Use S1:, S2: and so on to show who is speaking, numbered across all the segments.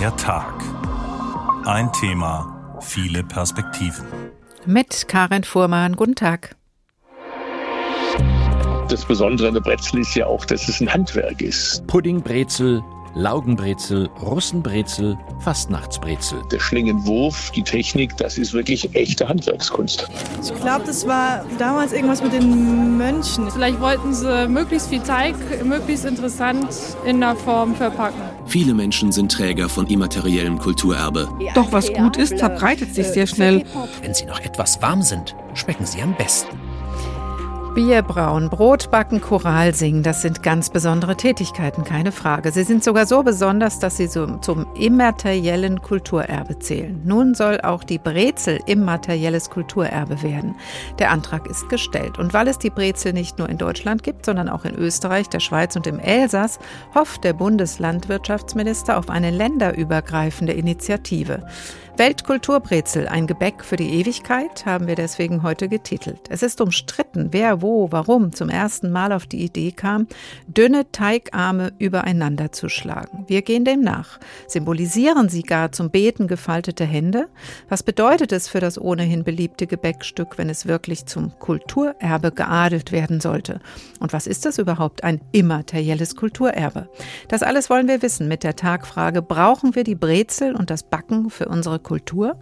S1: Der Tag. Ein Thema, viele Perspektiven.
S2: Mit Karin Fuhrmann. Guten Tag.
S3: Das Besondere an der Brezel ist ja auch, dass es ein Handwerk ist.
S4: Puddingbrezel, Laugenbrezel, Russenbrezel, Fastnachtsbrezel.
S3: Der Schlingenwurf, die Technik, das ist wirklich echte Handwerkskunst.
S5: Ich glaube, das war damals irgendwas mit den Mönchen.
S6: Vielleicht wollten sie möglichst viel Teig, möglichst interessant in der Form verpacken.
S7: Viele Menschen sind Träger von immateriellem Kulturerbe.
S8: Doch was gut ist, verbreitet sich sehr schnell.
S9: Wenn sie noch etwas warm sind, schmecken sie am besten.
S2: Bier brauen, Brot backen, Choral singen, das sind ganz besondere Tätigkeiten, keine Frage. Sie sind sogar so besonders, dass sie so zum immateriellen Kulturerbe zählen. Nun soll auch die Brezel immaterielles Kulturerbe werden. Der Antrag ist gestellt. Und weil es die Brezel nicht nur in Deutschland gibt, sondern auch in Österreich, der Schweiz und im Elsass, hofft der Bundeslandwirtschaftsminister auf eine länderübergreifende Initiative. Weltkulturbrezel, ein Gebäck für die Ewigkeit, haben wir deswegen heute getitelt. Es ist umstritten, wer wo, warum zum ersten Mal auf die Idee kam, dünne Teigarme übereinander zu schlagen. Wir gehen dem nach. Symbolisieren sie gar zum Beten gefaltete Hände? Was bedeutet es für das ohnehin beliebte Gebäckstück, wenn es wirklich zum Kulturerbe geadelt werden sollte? Und was ist das überhaupt, ein immaterielles Kulturerbe? Das alles wollen wir wissen mit der Tagfrage, brauchen wir die Brezel und das Backen für unsere Kultur?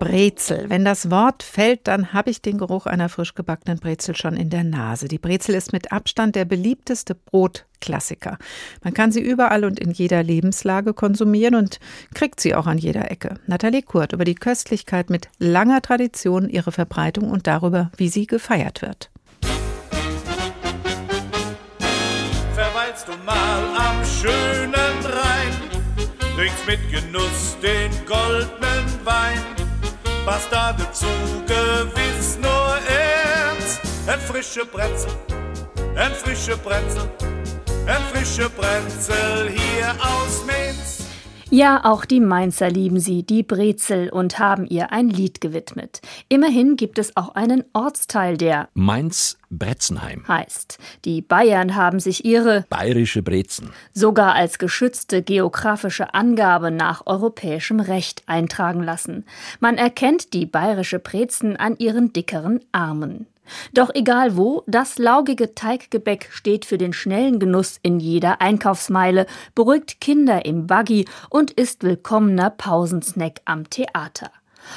S2: Brezel. Wenn das Wort fällt, dann habe ich den Geruch einer frisch gebackenen Brezel schon in der Nase. Die Brezel ist mit Abstand der beliebteste Brotklassiker. Man kann sie überall und in jeder Lebenslage konsumieren und kriegt sie auch an jeder Ecke. Nathalie Kurt über die Köstlichkeit mit langer Tradition, ihre Verbreitung und darüber, wie sie gefeiert wird.
S10: Verweilst du mal am schönen mit Genuss den goldenen Wein was da dazu gewiss nur ernst. Ein frische Brezel, ein frische Brezel, ein frische Brezel hier aus Mainz.
S11: Ja, auch die Mainzer lieben sie, die Brezel, und haben ihr ein Lied gewidmet. Immerhin gibt es auch einen Ortsteil, der
S4: Mainz-Bretzenheim
S11: heißt. Die Bayern haben sich ihre
S4: bayerische Brezen
S11: sogar als geschützte geografische Angabe nach europäischem Recht eintragen lassen. Man erkennt die bayerische Brezen an ihren dickeren Armen. Doch egal wo, das laugige Teiggebäck steht für den schnellen Genuss in jeder Einkaufsmeile, beruhigt Kinder im Buggy und ist willkommener Pausensnack am Theater.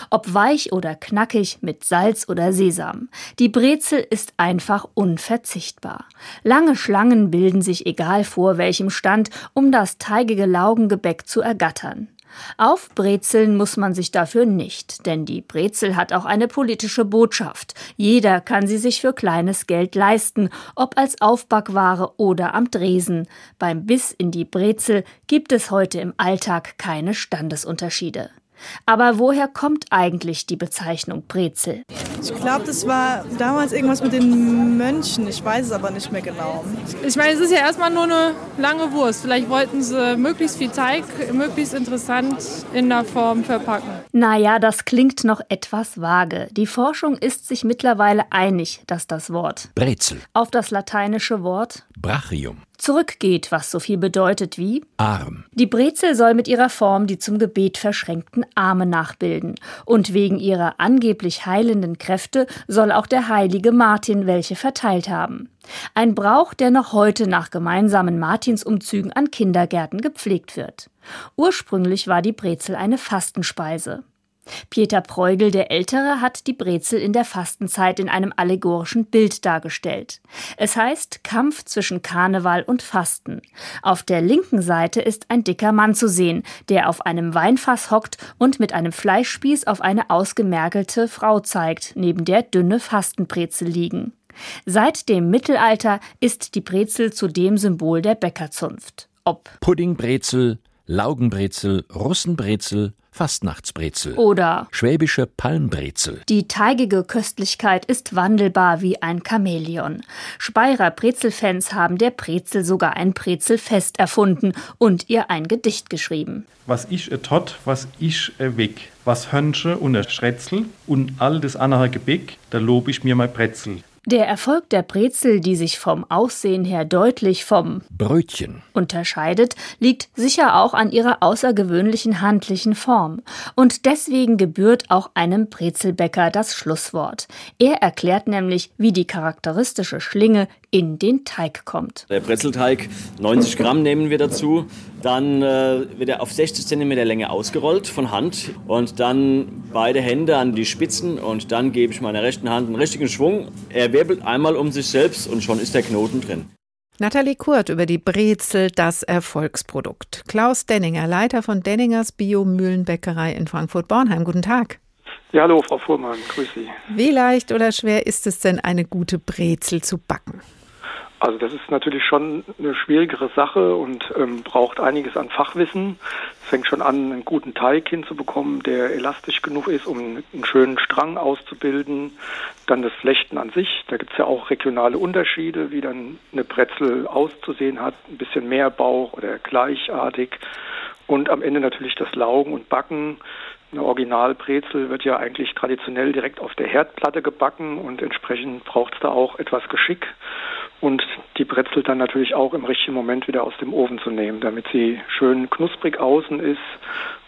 S11: Ob weich oder knackig, mit Salz oder Sesam. Die Brezel ist einfach unverzichtbar. Lange Schlangen bilden sich egal vor welchem Stand, um das teigige Laugengebäck zu ergattern. Aufbrezeln muss man sich dafür nicht, denn die Brezel hat auch eine politische Botschaft. Jeder kann sie sich für kleines Geld leisten, ob als Aufbackware oder am Dresen. Beim Biss in die Brezel gibt es heute im Alltag keine Standesunterschiede. Aber woher kommt eigentlich die Bezeichnung Brezel?
S5: Ich glaube, das war damals irgendwas mit den Mönchen. Ich weiß es aber nicht mehr genau.
S6: Ich meine, es ist ja erstmal nur eine lange Wurst. Vielleicht wollten sie möglichst viel Teig, möglichst interessant in der Form verpacken.
S11: Naja, das klingt noch etwas vage. Die Forschung ist sich mittlerweile einig, dass das Wort
S4: Brezel
S11: auf das lateinische Wort
S4: Brachium
S11: zurückgeht, was so viel bedeutet wie
S4: Arm.
S11: Die Brezel soll mit ihrer Form die zum Gebet verschränkten Arme nachbilden. Und wegen ihrer angeblich heilenden Kräfte soll auch der heilige Martin welche verteilt haben. Ein Brauch, der noch heute nach gemeinsamen Martinsumzügen an Kindergärten gepflegt wird. Ursprünglich war die Brezel eine Fastenspeise. Peter Preugel der Ältere hat die Brezel in der Fastenzeit in einem allegorischen Bild dargestellt. Es heißt Kampf zwischen Karneval und Fasten. Auf der linken Seite ist ein dicker Mann zu sehen, der auf einem Weinfass hockt und mit einem Fleischspieß auf eine ausgemergelte Frau zeigt, neben der dünne Fastenbrezel liegen. Seit dem Mittelalter ist die Brezel zudem Symbol der Bäckerzunft. Ob
S4: Puddingbrezel, Laugenbrezel, Russenbrezel, Fastnachtsbrezel
S11: oder
S4: schwäbische Palmbrezel.
S11: Die teigige Köstlichkeit ist wandelbar wie ein Chamäleon. Speyerer Brezelfans haben der Brezel sogar ein Brezelfest erfunden und ihr ein Gedicht geschrieben.
S12: Was ich e tot, was ich e weg, was Hönsche und a Schrätzel und all das andere Gebäck, da lob ich mir mein Brezel.
S11: Der Erfolg der Brezel, die sich vom Aussehen her deutlich vom
S4: Brötchen
S11: unterscheidet, liegt sicher auch an ihrer außergewöhnlichen handlichen Form. Und deswegen gebührt auch einem Brezelbäcker das Schlusswort. Er erklärt nämlich, wie die charakteristische Schlinge in den Teig kommt.
S13: Der Brezelteig, 90 Gramm nehmen wir dazu. Dann äh, wird er auf 60 cm Länge ausgerollt von Hand und dann beide Hände an die Spitzen und dann gebe ich meiner rechten Hand einen richtigen Schwung. Er wirbelt einmal um sich selbst und schon ist der Knoten drin.
S2: Nathalie Kurt über die Brezel, das Erfolgsprodukt. Klaus Denninger, Leiter von Denningers Biomühlenbäckerei in Frankfurt-Bornheim. Guten Tag.
S14: Ja, hallo, Frau Fuhrmann, grüß Sie.
S2: Wie leicht oder schwer ist es denn, eine gute Brezel zu backen?
S14: Also das ist natürlich schon eine schwierigere Sache und ähm, braucht einiges an Fachwissen. Es fängt schon an, einen guten Teig hinzubekommen, der elastisch genug ist, um einen schönen Strang auszubilden. Dann das Flechten an sich. Da gibt es ja auch regionale Unterschiede, wie dann eine Brezel auszusehen hat. Ein bisschen mehr Bauch oder gleichartig. Und am Ende natürlich das Laugen und Backen. Eine Originalbrezel wird ja eigentlich traditionell direkt auf der Herdplatte gebacken und entsprechend braucht es da auch etwas Geschick und die Brezel dann natürlich auch im richtigen Moment wieder aus dem Ofen zu nehmen, damit sie schön knusprig außen ist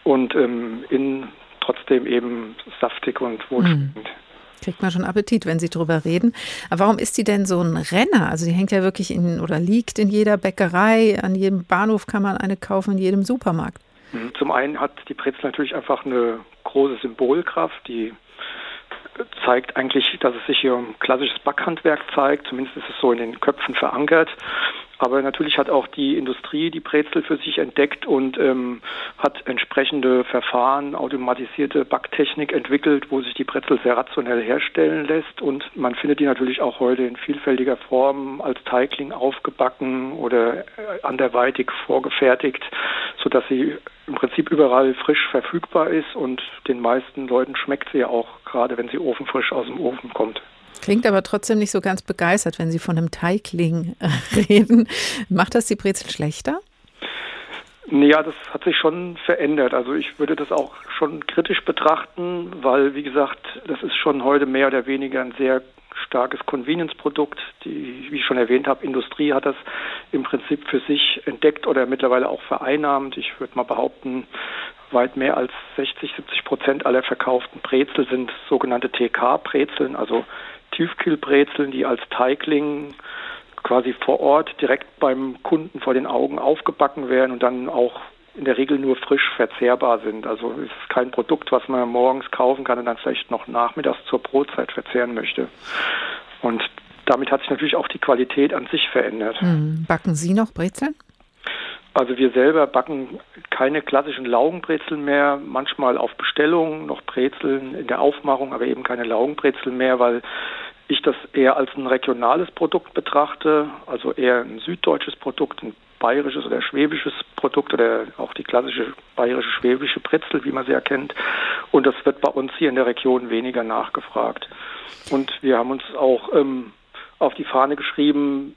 S14: und ähm, innen trotzdem eben saftig und wohlschmeckend. Mhm.
S2: Kriegt man schon Appetit, wenn Sie drüber reden. Aber warum ist die denn so ein Renner? Also die hängt ja wirklich in oder liegt in jeder Bäckerei, an jedem Bahnhof kann man eine kaufen, in jedem Supermarkt.
S14: Mhm. Zum einen hat die Brezel natürlich einfach eine große Symbolkraft, die zeigt eigentlich, dass es sich hier um klassisches Backhandwerk zeigt. Zumindest ist es so in den Köpfen verankert. Aber natürlich hat auch die Industrie die Brezel für sich entdeckt und ähm, hat entsprechende Verfahren, automatisierte Backtechnik entwickelt, wo sich die Brezel sehr rationell herstellen lässt. Und man findet die natürlich auch heute in vielfältiger Form als Teigling aufgebacken oder äh, anderweitig vorgefertigt, sodass sie im Prinzip überall frisch verfügbar ist und den meisten Leuten schmeckt sie ja auch, gerade wenn sie ofenfrisch aus dem Ofen kommt.
S2: Klingt aber trotzdem nicht so ganz begeistert, wenn Sie von einem Teigling reden. Macht das die Brezel schlechter?
S14: Ja, das hat sich schon verändert. Also ich würde das auch schon kritisch betrachten, weil, wie gesagt, das ist schon heute mehr oder weniger ein sehr starkes Convenience-Produkt. Die, wie ich schon erwähnt habe, Industrie hat das im Prinzip für sich entdeckt oder mittlerweile auch vereinnahmt. Ich würde mal behaupten, weit mehr als 60, 70 Prozent aller verkauften Brezel sind sogenannte TK-Brezeln, also Tiefkühlbrezeln, die als Teigling quasi vor Ort direkt beim Kunden vor den Augen aufgebacken werden und dann auch in der Regel nur frisch verzehrbar sind. Also es ist kein Produkt, was man morgens kaufen kann und dann vielleicht noch nachmittags zur Brotzeit verzehren möchte. Und damit hat sich natürlich auch die Qualität an sich verändert.
S2: Hm. Backen Sie noch Brezeln?
S14: Also wir selber backen keine klassischen Laugenbrezeln mehr, manchmal auf Bestellung noch Brezeln in der Aufmachung, aber eben keine Laugenbrezeln mehr, weil ich das eher als ein regionales Produkt betrachte, also eher ein süddeutsches Produkt, ein bayerisches oder schwäbisches Produkt oder auch die klassische bayerische schwäbische Brezel, wie man sie erkennt. Und das wird bei uns hier in der Region weniger nachgefragt. Und wir haben uns auch ähm, auf die Fahne geschrieben,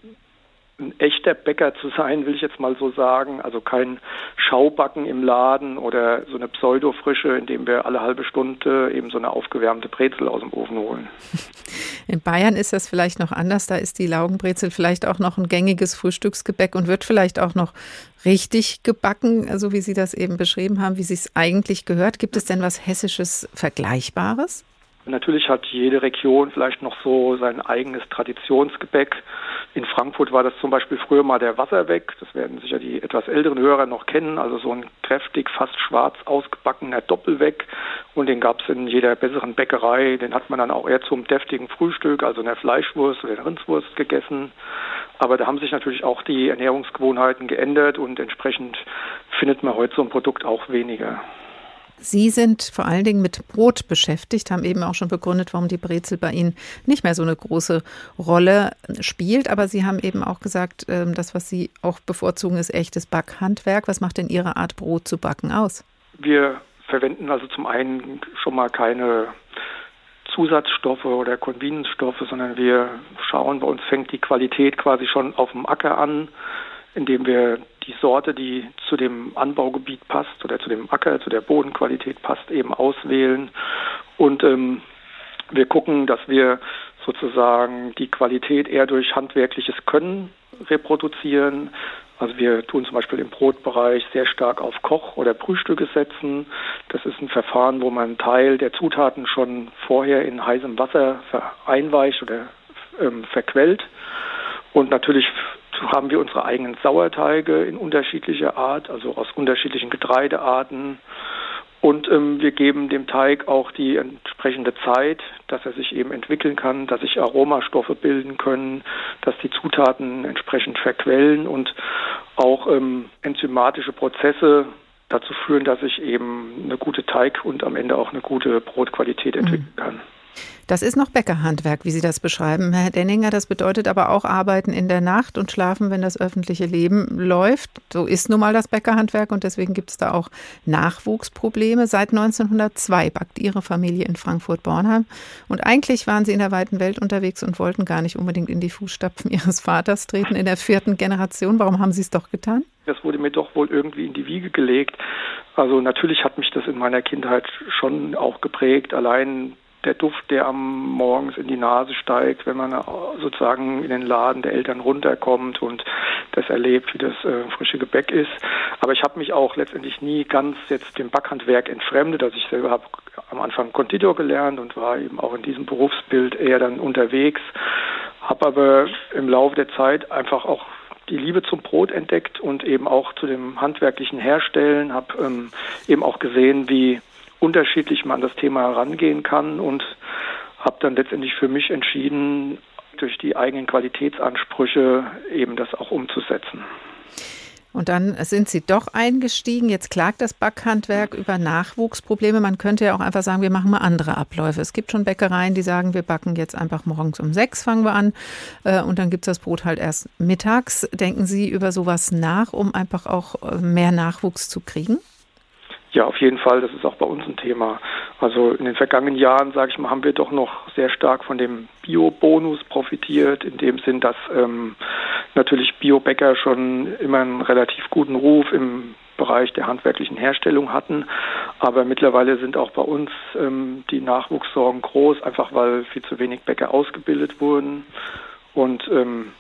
S14: ein echter Bäcker zu sein, will ich jetzt mal so sagen. Also kein Schaubacken im Laden oder so eine Pseudofrische, indem wir alle halbe Stunde eben so eine aufgewärmte Brezel aus dem Ofen holen.
S2: In Bayern ist das vielleicht noch anders. Da ist die Laugenbrezel vielleicht auch noch ein gängiges Frühstücksgebäck und wird vielleicht auch noch richtig gebacken, so wie Sie das eben beschrieben haben, wie Sie es eigentlich gehört. Gibt es denn was Hessisches Vergleichbares?
S14: Natürlich hat jede Region vielleicht noch so sein eigenes Traditionsgebäck. In Frankfurt war das zum Beispiel früher mal der Wasserweg. Das werden sicher die etwas älteren Hörer noch kennen. Also so ein kräftig, fast schwarz ausgebackener Doppelweg. Und den gab es in jeder besseren Bäckerei. Den hat man dann auch eher zum deftigen Frühstück, also einer Fleischwurst oder einer Rindswurst gegessen. Aber da haben sich natürlich auch die Ernährungsgewohnheiten geändert und entsprechend findet man heute so ein Produkt auch weniger.
S2: Sie sind vor allen Dingen mit Brot beschäftigt, haben eben auch schon begründet, warum die Brezel bei Ihnen nicht mehr so eine große Rolle spielt. Aber Sie haben eben auch gesagt, ähm, das, was Sie auch bevorzugen, ist echtes Backhandwerk. Was macht denn Ihre Art, Brot zu backen aus?
S14: Wir verwenden also zum einen schon mal keine Zusatzstoffe oder Convenience-Stoffe, sondern wir schauen, bei uns fängt die Qualität quasi schon auf dem Acker an, indem wir die Sorte, die zu dem Anbaugebiet passt oder zu dem Acker, zu der Bodenqualität passt, eben auswählen. Und ähm, wir gucken, dass wir sozusagen die Qualität eher durch handwerkliches Können reproduzieren. Also wir tun zum Beispiel im Brotbereich sehr stark auf Koch- oder Brühstücke setzen. Das ist ein Verfahren, wo man einen Teil der Zutaten schon vorher in heißem Wasser einweicht oder ähm, verquellt. Und natürlich haben wir unsere eigenen Sauerteige in unterschiedlicher Art, also aus unterschiedlichen Getreidearten. Und ähm, wir geben dem Teig auch die entsprechende Zeit, dass er sich eben entwickeln kann, dass sich Aromastoffe bilden können, dass die Zutaten entsprechend verquellen und auch ähm, enzymatische Prozesse dazu führen, dass sich eben eine gute Teig und am Ende auch eine gute Brotqualität entwickeln kann.
S2: Das ist noch Bäckerhandwerk, wie Sie das beschreiben, Herr Denninger. Das bedeutet aber auch Arbeiten in der Nacht und Schlafen, wenn das öffentliche Leben läuft. So ist nun mal das Bäckerhandwerk und deswegen gibt es da auch Nachwuchsprobleme. Seit 1902 backt Ihre Familie in Frankfurt-Bornheim. Und eigentlich waren Sie in der weiten Welt unterwegs und wollten gar nicht unbedingt in die Fußstapfen Ihres Vaters treten in der vierten Generation. Warum haben Sie es doch getan?
S14: Das wurde mir doch wohl irgendwie in die Wiege gelegt. Also natürlich hat mich das in meiner Kindheit schon auch geprägt. Allein der Duft, der am morgens in die Nase steigt, wenn man sozusagen in den Laden der Eltern runterkommt und das erlebt, wie das äh, frische Gebäck ist. Aber ich habe mich auch letztendlich nie ganz jetzt dem Backhandwerk entfremdet. Also ich selber habe am Anfang Konditor gelernt und war eben auch in diesem Berufsbild eher dann unterwegs, habe aber im Laufe der Zeit einfach auch die Liebe zum Brot entdeckt und eben auch zu dem handwerklichen Herstellen, habe ähm, eben auch gesehen, wie unterschiedlich man an das Thema herangehen kann und habe dann letztendlich für mich entschieden, durch die eigenen Qualitätsansprüche eben das auch umzusetzen.
S2: Und dann sind Sie doch eingestiegen. Jetzt klagt das Backhandwerk über Nachwuchsprobleme. Man könnte ja auch einfach sagen, wir machen mal andere Abläufe. Es gibt schon Bäckereien, die sagen, wir backen jetzt einfach morgens um sechs, fangen wir an. Äh, und dann gibt es das Brot halt erst mittags. Denken Sie über sowas nach, um einfach auch äh, mehr Nachwuchs zu kriegen?
S14: Ja, auf jeden Fall. Das ist auch bei uns ein Thema. Also in den vergangenen Jahren, sage ich mal, haben wir doch noch sehr stark von dem Bio-Bonus profitiert, in dem Sinn, dass ähm, natürlich Biobäcker schon immer einen relativ guten Ruf im Bereich der handwerklichen Herstellung hatten. Aber mittlerweile sind auch bei uns ähm, die Nachwuchssorgen groß, einfach weil viel zu wenig Bäcker ausgebildet wurden. Und ähm,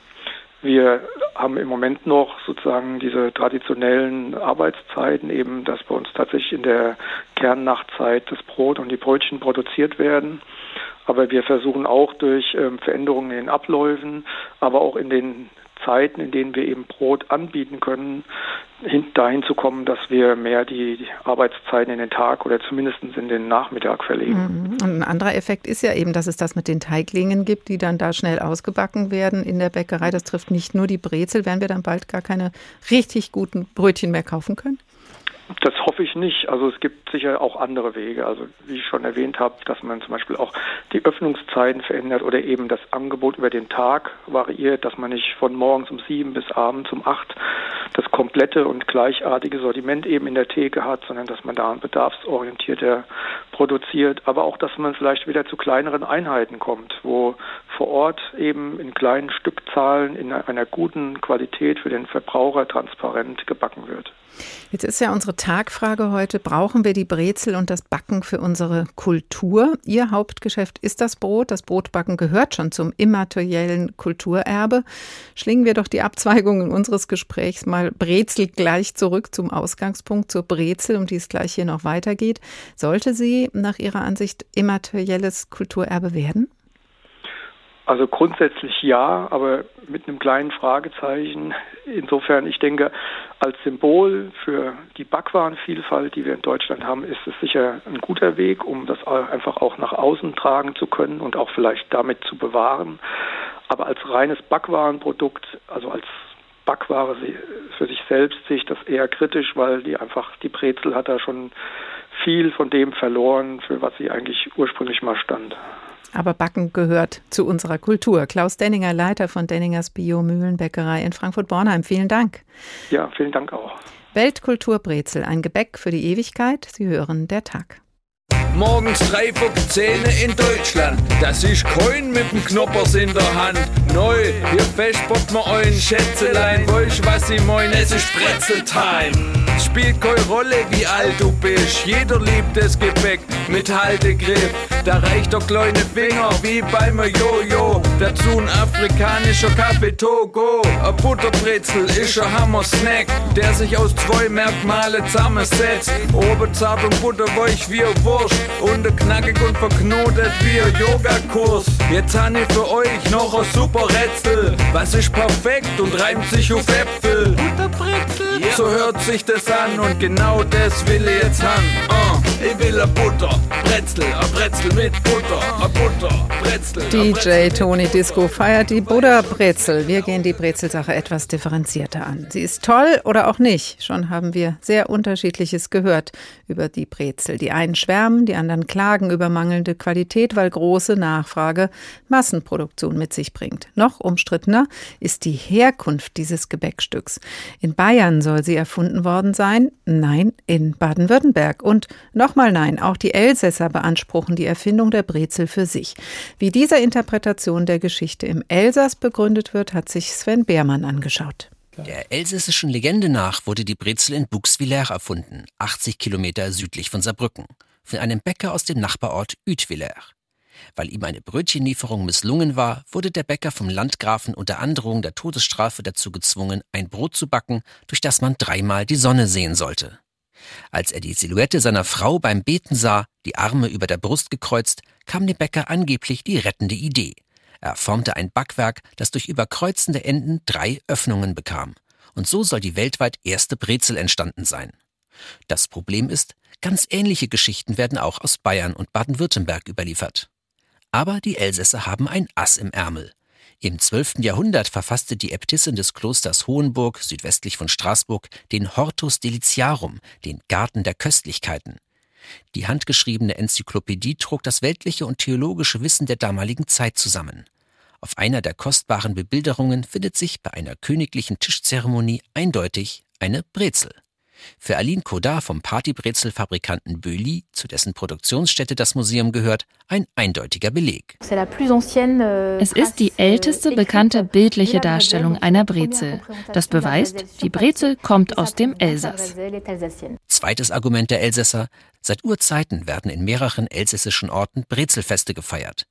S14: wir haben im Moment noch sozusagen diese traditionellen Arbeitszeiten, eben dass bei uns tatsächlich in der Kernnachtzeit das Brot und die Brötchen produziert werden. Aber wir versuchen auch durch ähm, Veränderungen in den Abläufen, aber auch in den Zeiten, in denen wir eben Brot anbieten können, hin, dahin zu kommen, dass wir mehr die, die Arbeitszeiten in den Tag oder zumindest in den Nachmittag verlegen.
S2: Mhm. Und ein anderer Effekt ist ja eben, dass es das mit den Teiglingen gibt, die dann da schnell ausgebacken werden in der Bäckerei. Das trifft nicht nur die Brezel. Werden wir dann bald gar keine richtig guten Brötchen mehr kaufen können?
S14: Das hoffe ich nicht. Also es gibt sicher auch andere Wege. Also wie ich schon erwähnt habe, dass man zum Beispiel auch die Öffnungszeiten verändert oder eben das Angebot über den Tag variiert, dass man nicht von morgens um sieben bis abends um acht das komplette und gleichartige Sortiment eben in der Theke hat, sondern dass man da bedarfsorientierter produziert. Aber auch, dass man vielleicht wieder zu kleineren Einheiten kommt, wo vor Ort eben in kleinen Stückzahlen in einer guten Qualität für den Verbraucher transparent gebacken wird.
S2: Jetzt ist ja unsere Tagfrage heute, brauchen wir die Brezel und das Backen für unsere Kultur? Ihr Hauptgeschäft ist das Brot. Das Brotbacken gehört schon zum immateriellen Kulturerbe. Schlingen wir doch die Abzweigungen unseres Gesprächs mal Brezel gleich zurück zum Ausgangspunkt, zur Brezel, um die es gleich hier noch weitergeht. Sollte sie nach Ihrer Ansicht immaterielles Kulturerbe werden?
S14: Also grundsätzlich ja, aber mit einem kleinen Fragezeichen. Insofern, ich denke, als Symbol für die Backwarenvielfalt, die wir in Deutschland haben, ist es sicher ein guter Weg, um das einfach auch nach außen tragen zu können und auch vielleicht damit zu bewahren. Aber als reines Backwarenprodukt, also als Backware für sich selbst sehe ich das eher kritisch, weil die einfach, die Brezel hat da schon viel von dem verloren, für was sie eigentlich ursprünglich mal stand.
S2: Aber Backen gehört zu unserer Kultur. Klaus Denninger, Leiter von Denningers Bio-Mühlenbäckerei in Frankfurt-Bornheim. Vielen Dank.
S14: Ja, vielen Dank auch.
S2: Weltkulturbrezel, ein Gebäck für die Ewigkeit. Sie hören der Tag.
S15: Morgens drei vor Zähne in Deutschland. Das ist kein mit dem Knoppers in der Hand. Neu, hier festpoppt man euren Schätzelein. Weißt was ich mein? Es ist Brezeltime. Spielt keine Rolle, wie alt du bist. Jeder liebt das Gebäck mit Haltegriff. Da reicht doch kleine Finger wie beim Jojo. Dazu ein afrikanischer Kaffee Togo. Ein Butterbrezel ist ein Hammer-Snack, der sich aus zwei Merkmale zusammensetzt. Oben zart und butterweich wie ein Wurst und knackig und verknotet wie ein Yogakurs. Jetzt habe ich für euch noch ein super Rätsel. Was ist perfekt und reimt sich auf Äpfel? Butterbrezel? So hört sich das an und genau das will ich jetzt haben. Uh, ich will a Butter, Brezel, a Brezel mit Butter, a Butter, Brezel.
S2: DJ Tony Disco feiert die Buddha Brezel. Wir gehen die Brezelsache etwas differenzierter an. Sie ist toll oder auch nicht. Schon haben wir sehr unterschiedliches gehört über die Brezel. Die einen schwärmen, die anderen klagen über mangelnde Qualität, weil große Nachfrage Massenproduktion mit sich bringt. Noch umstrittener ist die Herkunft dieses Gebäckstücks. In Bayern soll sie erfunden worden sein. Nein, in Baden-Württemberg. Und nochmal nein, auch die Elsässer beanspruchen die Erfindung der Brezel für sich. Wie dieser Interpretation der Geschichte im Elsass begründet wird, hat sich Sven Beermann angeschaut.
S9: Der elsässischen Legende nach wurde die Brezel in Buxvillers erfunden, 80 Kilometer südlich von Saarbrücken, von einem Bäcker aus dem Nachbarort Utvillers. Weil ihm eine Brötchenlieferung misslungen war, wurde der Bäcker vom Landgrafen unter Androhung der Todesstrafe dazu gezwungen, ein Brot zu backen, durch das man dreimal die Sonne sehen sollte. Als er die Silhouette seiner Frau beim Beten sah, die Arme über der Brust gekreuzt, kam dem Bäcker angeblich die rettende Idee. Er formte ein Backwerk, das durch überkreuzende Enden drei Öffnungen bekam. Und so soll die weltweit erste Brezel entstanden sein. Das Problem ist, ganz ähnliche Geschichten werden auch aus Bayern und Baden-Württemberg überliefert. Aber die Elsässer haben ein Ass im Ärmel. Im 12. Jahrhundert verfasste die Äbtissin des Klosters Hohenburg südwestlich von Straßburg den Hortus Deliciarum, den Garten der Köstlichkeiten. Die handgeschriebene Enzyklopädie trug das weltliche und theologische Wissen der damaligen Zeit zusammen. Auf einer der kostbaren Bebilderungen findet sich bei einer königlichen Tischzeremonie eindeutig eine Brezel. Für Aline Kodar vom Partybrezelfabrikanten Böli, zu dessen Produktionsstätte das Museum gehört, ein eindeutiger Beleg.
S11: Es ist die älteste bekannte bildliche Darstellung einer Brezel. Das beweist, die Brezel kommt aus dem Elsass.
S9: Zweites Argument der Elsässer. Seit Urzeiten werden in mehreren elsässischen Orten Brezelfeste gefeiert.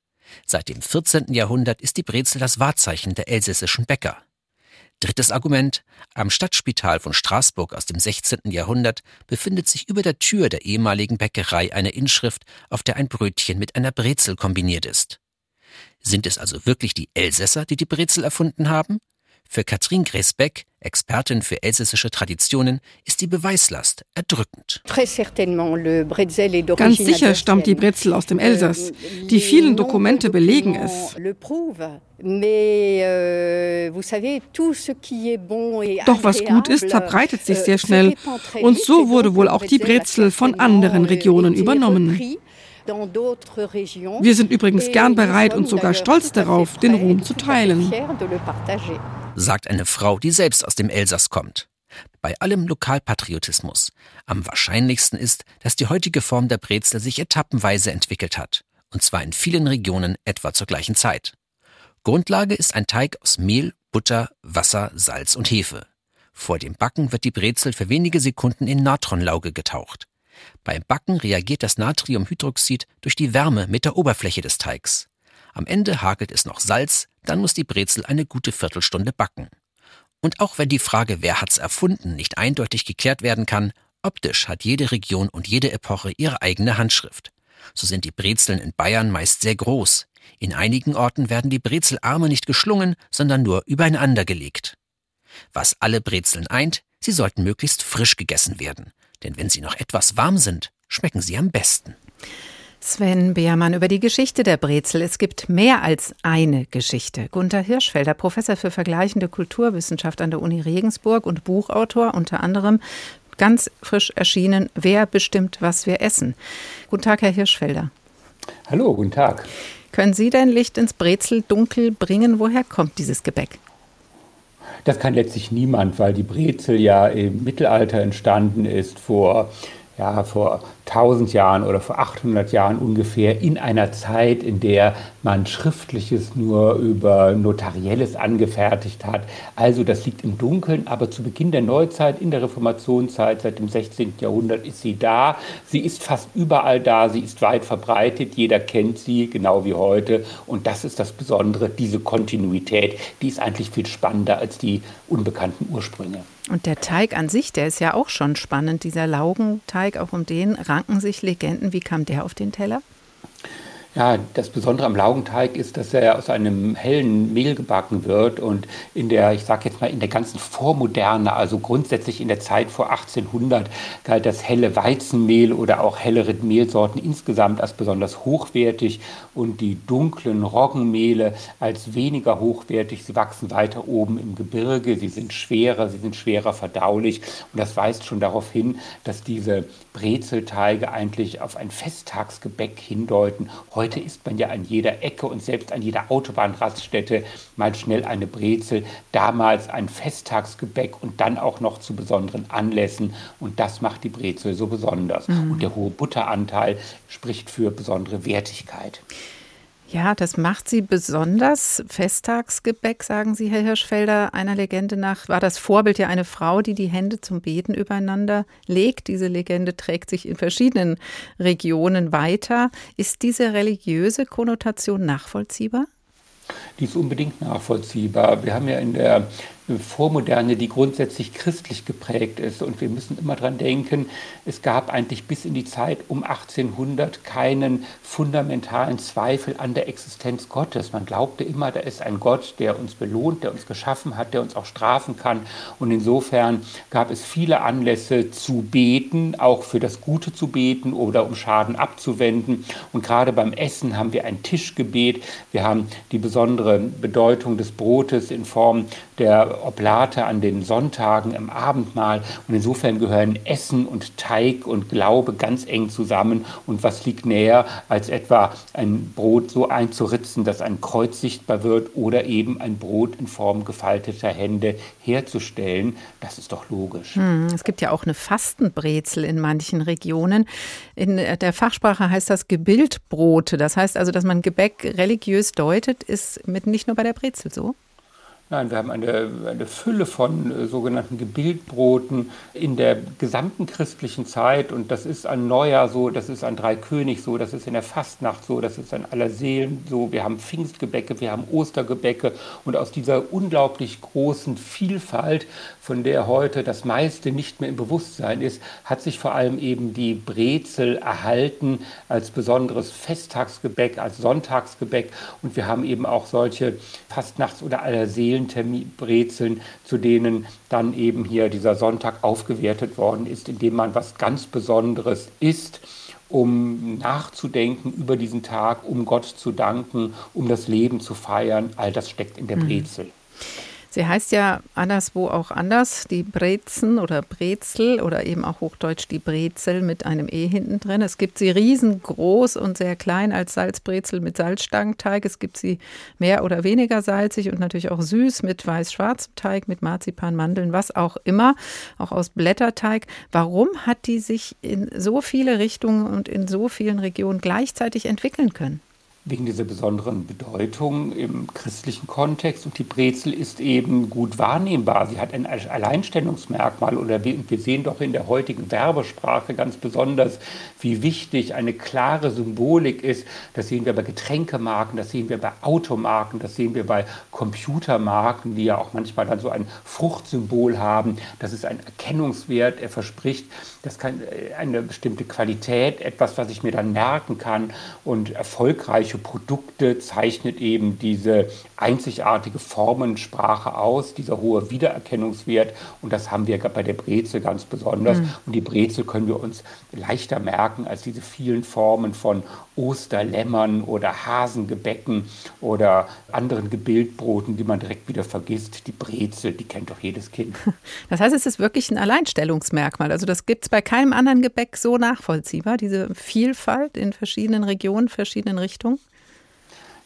S9: Seit dem 14. Jahrhundert ist die Brezel das Wahrzeichen der elsässischen Bäcker. Drittes Argument. Am Stadtspital von Straßburg aus dem 16. Jahrhundert befindet sich über der Tür der ehemaligen Bäckerei eine Inschrift, auf der ein Brötchen mit einer Brezel kombiniert ist. Sind es also wirklich die Elsässer, die die Brezel erfunden haben? Für Katrin Gresbeck, Expertin für elsässische Traditionen, ist die Beweislast erdrückend.
S8: Ganz sicher stammt die Brezel aus dem Elsass. Die vielen Dokumente belegen es. Doch was gut ist, verbreitet sich sehr schnell. Und so wurde wohl auch die Brezel von anderen Regionen übernommen. Wir sind übrigens gern bereit und sogar stolz darauf, den Ruhm zu teilen
S9: sagt eine Frau, die selbst aus dem Elsass kommt. Bei allem Lokalpatriotismus. Am wahrscheinlichsten ist, dass die heutige Form der Brezel sich etappenweise entwickelt hat. Und zwar in vielen Regionen etwa zur gleichen Zeit. Grundlage ist ein Teig aus Mehl, Butter, Wasser, Salz und Hefe. Vor dem Backen wird die Brezel für wenige Sekunden in Natronlauge getaucht. Beim Backen reagiert das Natriumhydroxid durch die Wärme mit der Oberfläche des Teigs. Am Ende hakelt es noch Salz, dann muss die Brezel eine gute Viertelstunde backen. Und auch wenn die Frage, wer hat's erfunden, nicht eindeutig geklärt werden kann, optisch hat jede Region und jede Epoche ihre eigene Handschrift. So sind die Brezeln in Bayern meist sehr groß. In einigen Orten werden die Brezelarme nicht geschlungen, sondern nur übereinander gelegt. Was alle Brezeln eint, sie sollten möglichst frisch gegessen werden. Denn wenn sie noch etwas warm sind, schmecken sie am besten.
S2: Sven Beermann über die Geschichte der Brezel. Es gibt mehr als eine Geschichte. Gunther Hirschfelder, Professor für vergleichende Kulturwissenschaft an der Uni Regensburg und Buchautor, unter anderem ganz frisch erschienen Wer bestimmt, was wir essen. Guten Tag, Herr Hirschfelder.
S16: Hallo, guten Tag.
S2: Können Sie denn Licht ins Brezeldunkel bringen? Woher kommt dieses Gebäck?
S16: Das kann letztlich niemand, weil die Brezel ja im Mittelalter entstanden ist, vor ja, vor 1000 Jahren oder vor 800 Jahren ungefähr in einer Zeit, in der man Schriftliches nur über Notarielles angefertigt hat. Also das liegt im Dunkeln, aber zu Beginn der Neuzeit, in der Reformationszeit, seit dem 16. Jahrhundert ist sie da. Sie ist fast überall da, sie ist weit verbreitet, jeder kennt sie, genau wie heute. Und das ist das Besondere, diese Kontinuität, die ist eigentlich viel spannender als die unbekannten Ursprünge.
S2: Und der Teig an sich, der ist ja auch schon spannend, dieser Laugenteig, auch um den ranken sich Legenden. Wie kam der auf den Teller?
S16: Ja, das Besondere am Laugenteig ist, dass er aus einem hellen Mehl gebacken wird und in der, ich sage jetzt mal, in der ganzen Vormoderne, also grundsätzlich in der Zeit vor 1800, galt das helle Weizenmehl oder auch hellere Mehlsorten insgesamt als besonders hochwertig und die dunklen Roggenmehle als weniger hochwertig. Sie wachsen weiter oben im Gebirge, sie sind schwerer, sie sind schwerer verdaulich und das weist schon darauf hin, dass diese Brezelteige eigentlich auf ein Festtagsgebäck hindeuten. Isst man ja an jeder Ecke und selbst an jeder Autobahnraststätte mal schnell eine Brezel. Damals ein Festtagsgebäck und dann auch noch zu besonderen Anlässen. Und das macht die Brezel so besonders. Mhm. Und der hohe Butteranteil spricht für besondere Wertigkeit.
S2: Ja, das macht sie besonders. Festtagsgebäck, sagen Sie, Herr Hirschfelder. Einer Legende nach war das Vorbild ja eine Frau, die die Hände zum Beten übereinander legt. Diese Legende trägt sich in verschiedenen Regionen weiter. Ist diese religiöse Konnotation nachvollziehbar?
S16: Die ist unbedingt nachvollziehbar. Wir haben ja in der Vormoderne, die grundsätzlich christlich geprägt ist. Und wir müssen immer daran denken, es gab eigentlich bis in die Zeit um 1800 keinen fundamentalen Zweifel an der Existenz Gottes. Man glaubte immer, da ist ein Gott, der uns belohnt, der uns geschaffen hat, der uns auch strafen kann. Und insofern gab es viele Anlässe zu beten, auch für das Gute zu beten oder um Schaden abzuwenden. Und gerade beim Essen haben wir ein Tischgebet. Wir haben die besondere Bedeutung des Brotes in Form der Oblate an den Sonntagen im Abendmahl. Und insofern gehören Essen und Teig und Glaube ganz eng zusammen. Und was liegt näher, als etwa ein Brot so einzuritzen, dass ein Kreuz sichtbar wird oder eben ein Brot in Form gefalteter Hände herzustellen? Das ist doch logisch.
S2: Hm, es gibt ja auch eine Fastenbrezel in manchen Regionen. In der Fachsprache heißt das Gebildbrote. Das heißt also, dass man Gebäck religiös deutet, ist mit nicht nur bei der Brezel so?
S16: Nein, wir haben eine, eine Fülle von äh, sogenannten Gebildbroten in der gesamten christlichen Zeit. Und das ist an Neujahr so, das ist an Dreikönig so, das ist in der Fastnacht so, das ist an Allerseelen so. Wir haben Pfingstgebäcke, wir haben Ostergebäcke. Und aus dieser unglaublich großen Vielfalt, von der heute das meiste nicht mehr im Bewusstsein ist, hat sich vor allem eben die Brezel erhalten als besonderes Festtagsgebäck, als Sonntagsgebäck. Und wir haben eben auch solche Fastnachts- oder Allerseelen Brezeln, zu denen dann eben hier dieser Sonntag aufgewertet worden ist, indem man was ganz Besonderes isst um nachzudenken über diesen Tag, um Gott zu danken, um das Leben zu feiern. All das steckt in der mhm.
S2: Sie heißt ja anderswo auch anders, die Brezen oder Brezel oder eben auch hochdeutsch die Brezel mit einem E hinten drin. Es gibt sie riesengroß und sehr klein als Salzbrezel mit Salzstangenteig. Es gibt sie mehr oder weniger salzig und natürlich auch süß mit weiß-schwarzem Teig, mit Marzipan, Mandeln, was auch immer, auch aus Blätterteig. Warum hat die sich in so viele Richtungen und in so vielen Regionen gleichzeitig entwickeln können?
S16: Wegen dieser besonderen Bedeutung im christlichen Kontext. Und die Brezel ist eben gut wahrnehmbar. Sie hat ein Alleinstellungsmerkmal. Oder wir, wir sehen doch in der heutigen Werbesprache ganz besonders, wie wichtig eine klare Symbolik ist. Das sehen wir bei Getränkemarken, das sehen wir bei Automarken, das sehen wir bei Computermarken, die ja auch manchmal dann so ein Fruchtsymbol haben. Das ist ein Erkennungswert. Er verspricht, das kann äh, eine bestimmte Qualität, etwas, was ich mir dann merken kann und erfolgreich solche Produkte zeichnet eben diese einzigartige Formensprache aus, dieser hohe Wiedererkennungswert. Und das haben wir bei der Brezel ganz besonders. Mhm. Und die Brezel können wir uns leichter merken als diese vielen Formen von Osterlämmern oder Hasengebäcken oder anderen Gebildbroten, die man direkt wieder vergisst. Die Brezel, die kennt doch jedes Kind.
S2: Das heißt, es ist wirklich ein Alleinstellungsmerkmal. Also das gibt es bei keinem anderen Gebäck so nachvollziehbar, diese Vielfalt in verschiedenen Regionen, verschiedenen Richtungen.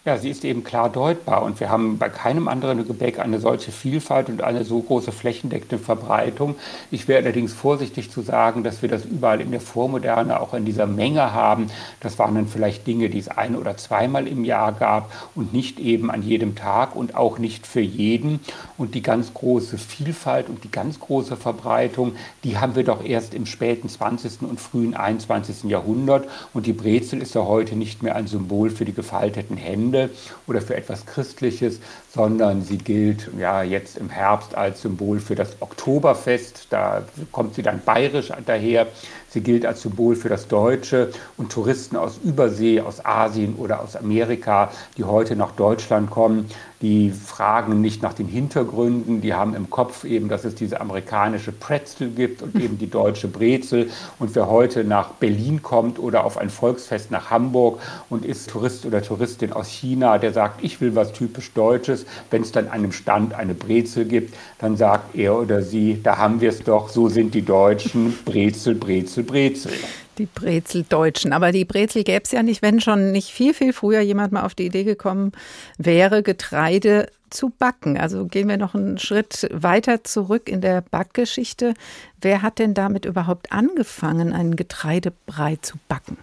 S16: Ja, sie ist eben klar deutbar und wir haben bei keinem anderen Gebäck eine solche Vielfalt und eine so große flächendeckende Verbreitung. Ich wäre allerdings vorsichtig zu sagen, dass wir das überall in der Vormoderne auch in dieser Menge haben. Das waren dann vielleicht Dinge, die es ein- oder zweimal im Jahr gab und nicht eben an jedem Tag und auch nicht für jeden. Und die ganz große Vielfalt und die ganz große Verbreitung, die haben wir doch erst im späten 20. und frühen 21. Jahrhundert. Und die Brezel ist ja heute nicht mehr ein Symbol für die gefalteten Hände Sünde oder für etwas Christliches, sondern sie gilt ja jetzt im Herbst als Symbol für das Oktoberfest. Da kommt sie dann bayerisch daher. Sie gilt als Symbol für das Deutsche und Touristen aus Übersee, aus Asien oder aus Amerika, die heute nach Deutschland kommen, die fragen nicht nach den Hintergründen, die haben im Kopf eben, dass es diese amerikanische Pretzel gibt und eben die deutsche Brezel. Und wer heute nach Berlin kommt oder auf ein Volksfest nach Hamburg und ist Tourist oder Touristin aus China, der sagt, ich will was typisch Deutsches, wenn es dann an einem Stand eine Brezel gibt, dann sagt er oder sie, da haben wir es doch, so sind die Deutschen, Brezel, Brezel, Brezel.
S2: Die Brezeldeutschen. Aber die Brezel gäbe es ja nicht, wenn schon nicht viel, viel früher jemand mal auf die Idee gekommen wäre, Getreide zu backen. Also gehen wir noch einen Schritt weiter zurück in der Backgeschichte. Wer hat denn damit überhaupt angefangen, einen Getreidebrei zu backen?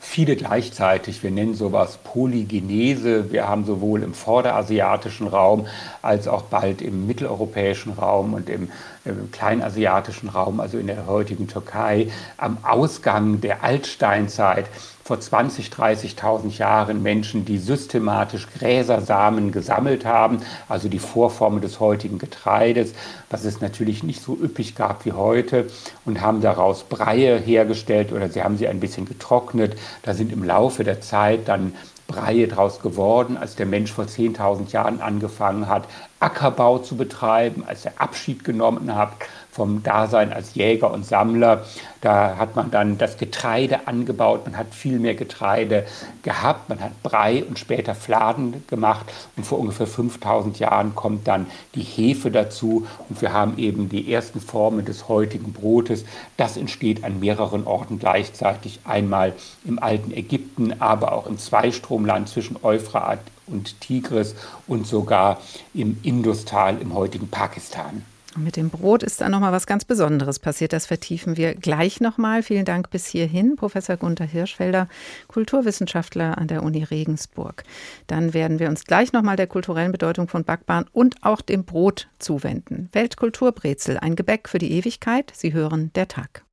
S16: Viele gleichzeitig. Wir nennen sowas Polygenese. Wir haben sowohl im vorderasiatischen Raum als auch bald im mitteleuropäischen Raum und im im kleinasiatischen Raum, also in der heutigen Türkei, am Ausgang der Altsteinzeit vor 20, 30.000 Jahren Menschen, die systematisch Gräsersamen gesammelt haben, also die Vorformen des heutigen Getreides, was es natürlich nicht so üppig gab wie heute, und haben daraus Breie hergestellt oder sie haben sie ein bisschen getrocknet. Da sind im Laufe der Zeit dann Breie draus geworden, als der Mensch vor 10.000 Jahren angefangen hat, Ackerbau zu betreiben, als er Abschied genommen hat vom Dasein als Jäger und Sammler. Da hat man dann das Getreide angebaut, man hat viel mehr Getreide gehabt, man hat Brei und später Fladen gemacht. Und vor ungefähr 5000 Jahren kommt dann die Hefe dazu. Und wir haben eben die ersten Formen des heutigen Brotes. Das entsteht an mehreren Orten gleichzeitig, einmal im alten Ägypten, aber auch im Zweistromland zwischen Euphrat und Tigris und sogar im Industal im heutigen Pakistan.
S2: Mit dem Brot ist da nochmal was ganz Besonderes passiert. Das vertiefen wir gleich nochmal. Vielen Dank bis hierhin, Professor Gunther Hirschfelder, Kulturwissenschaftler an der Uni Regensburg. Dann werden wir uns gleich nochmal der kulturellen Bedeutung von Backbahn und auch dem Brot zuwenden. Weltkulturbrezel, ein Gebäck für die Ewigkeit. Sie hören der Tag.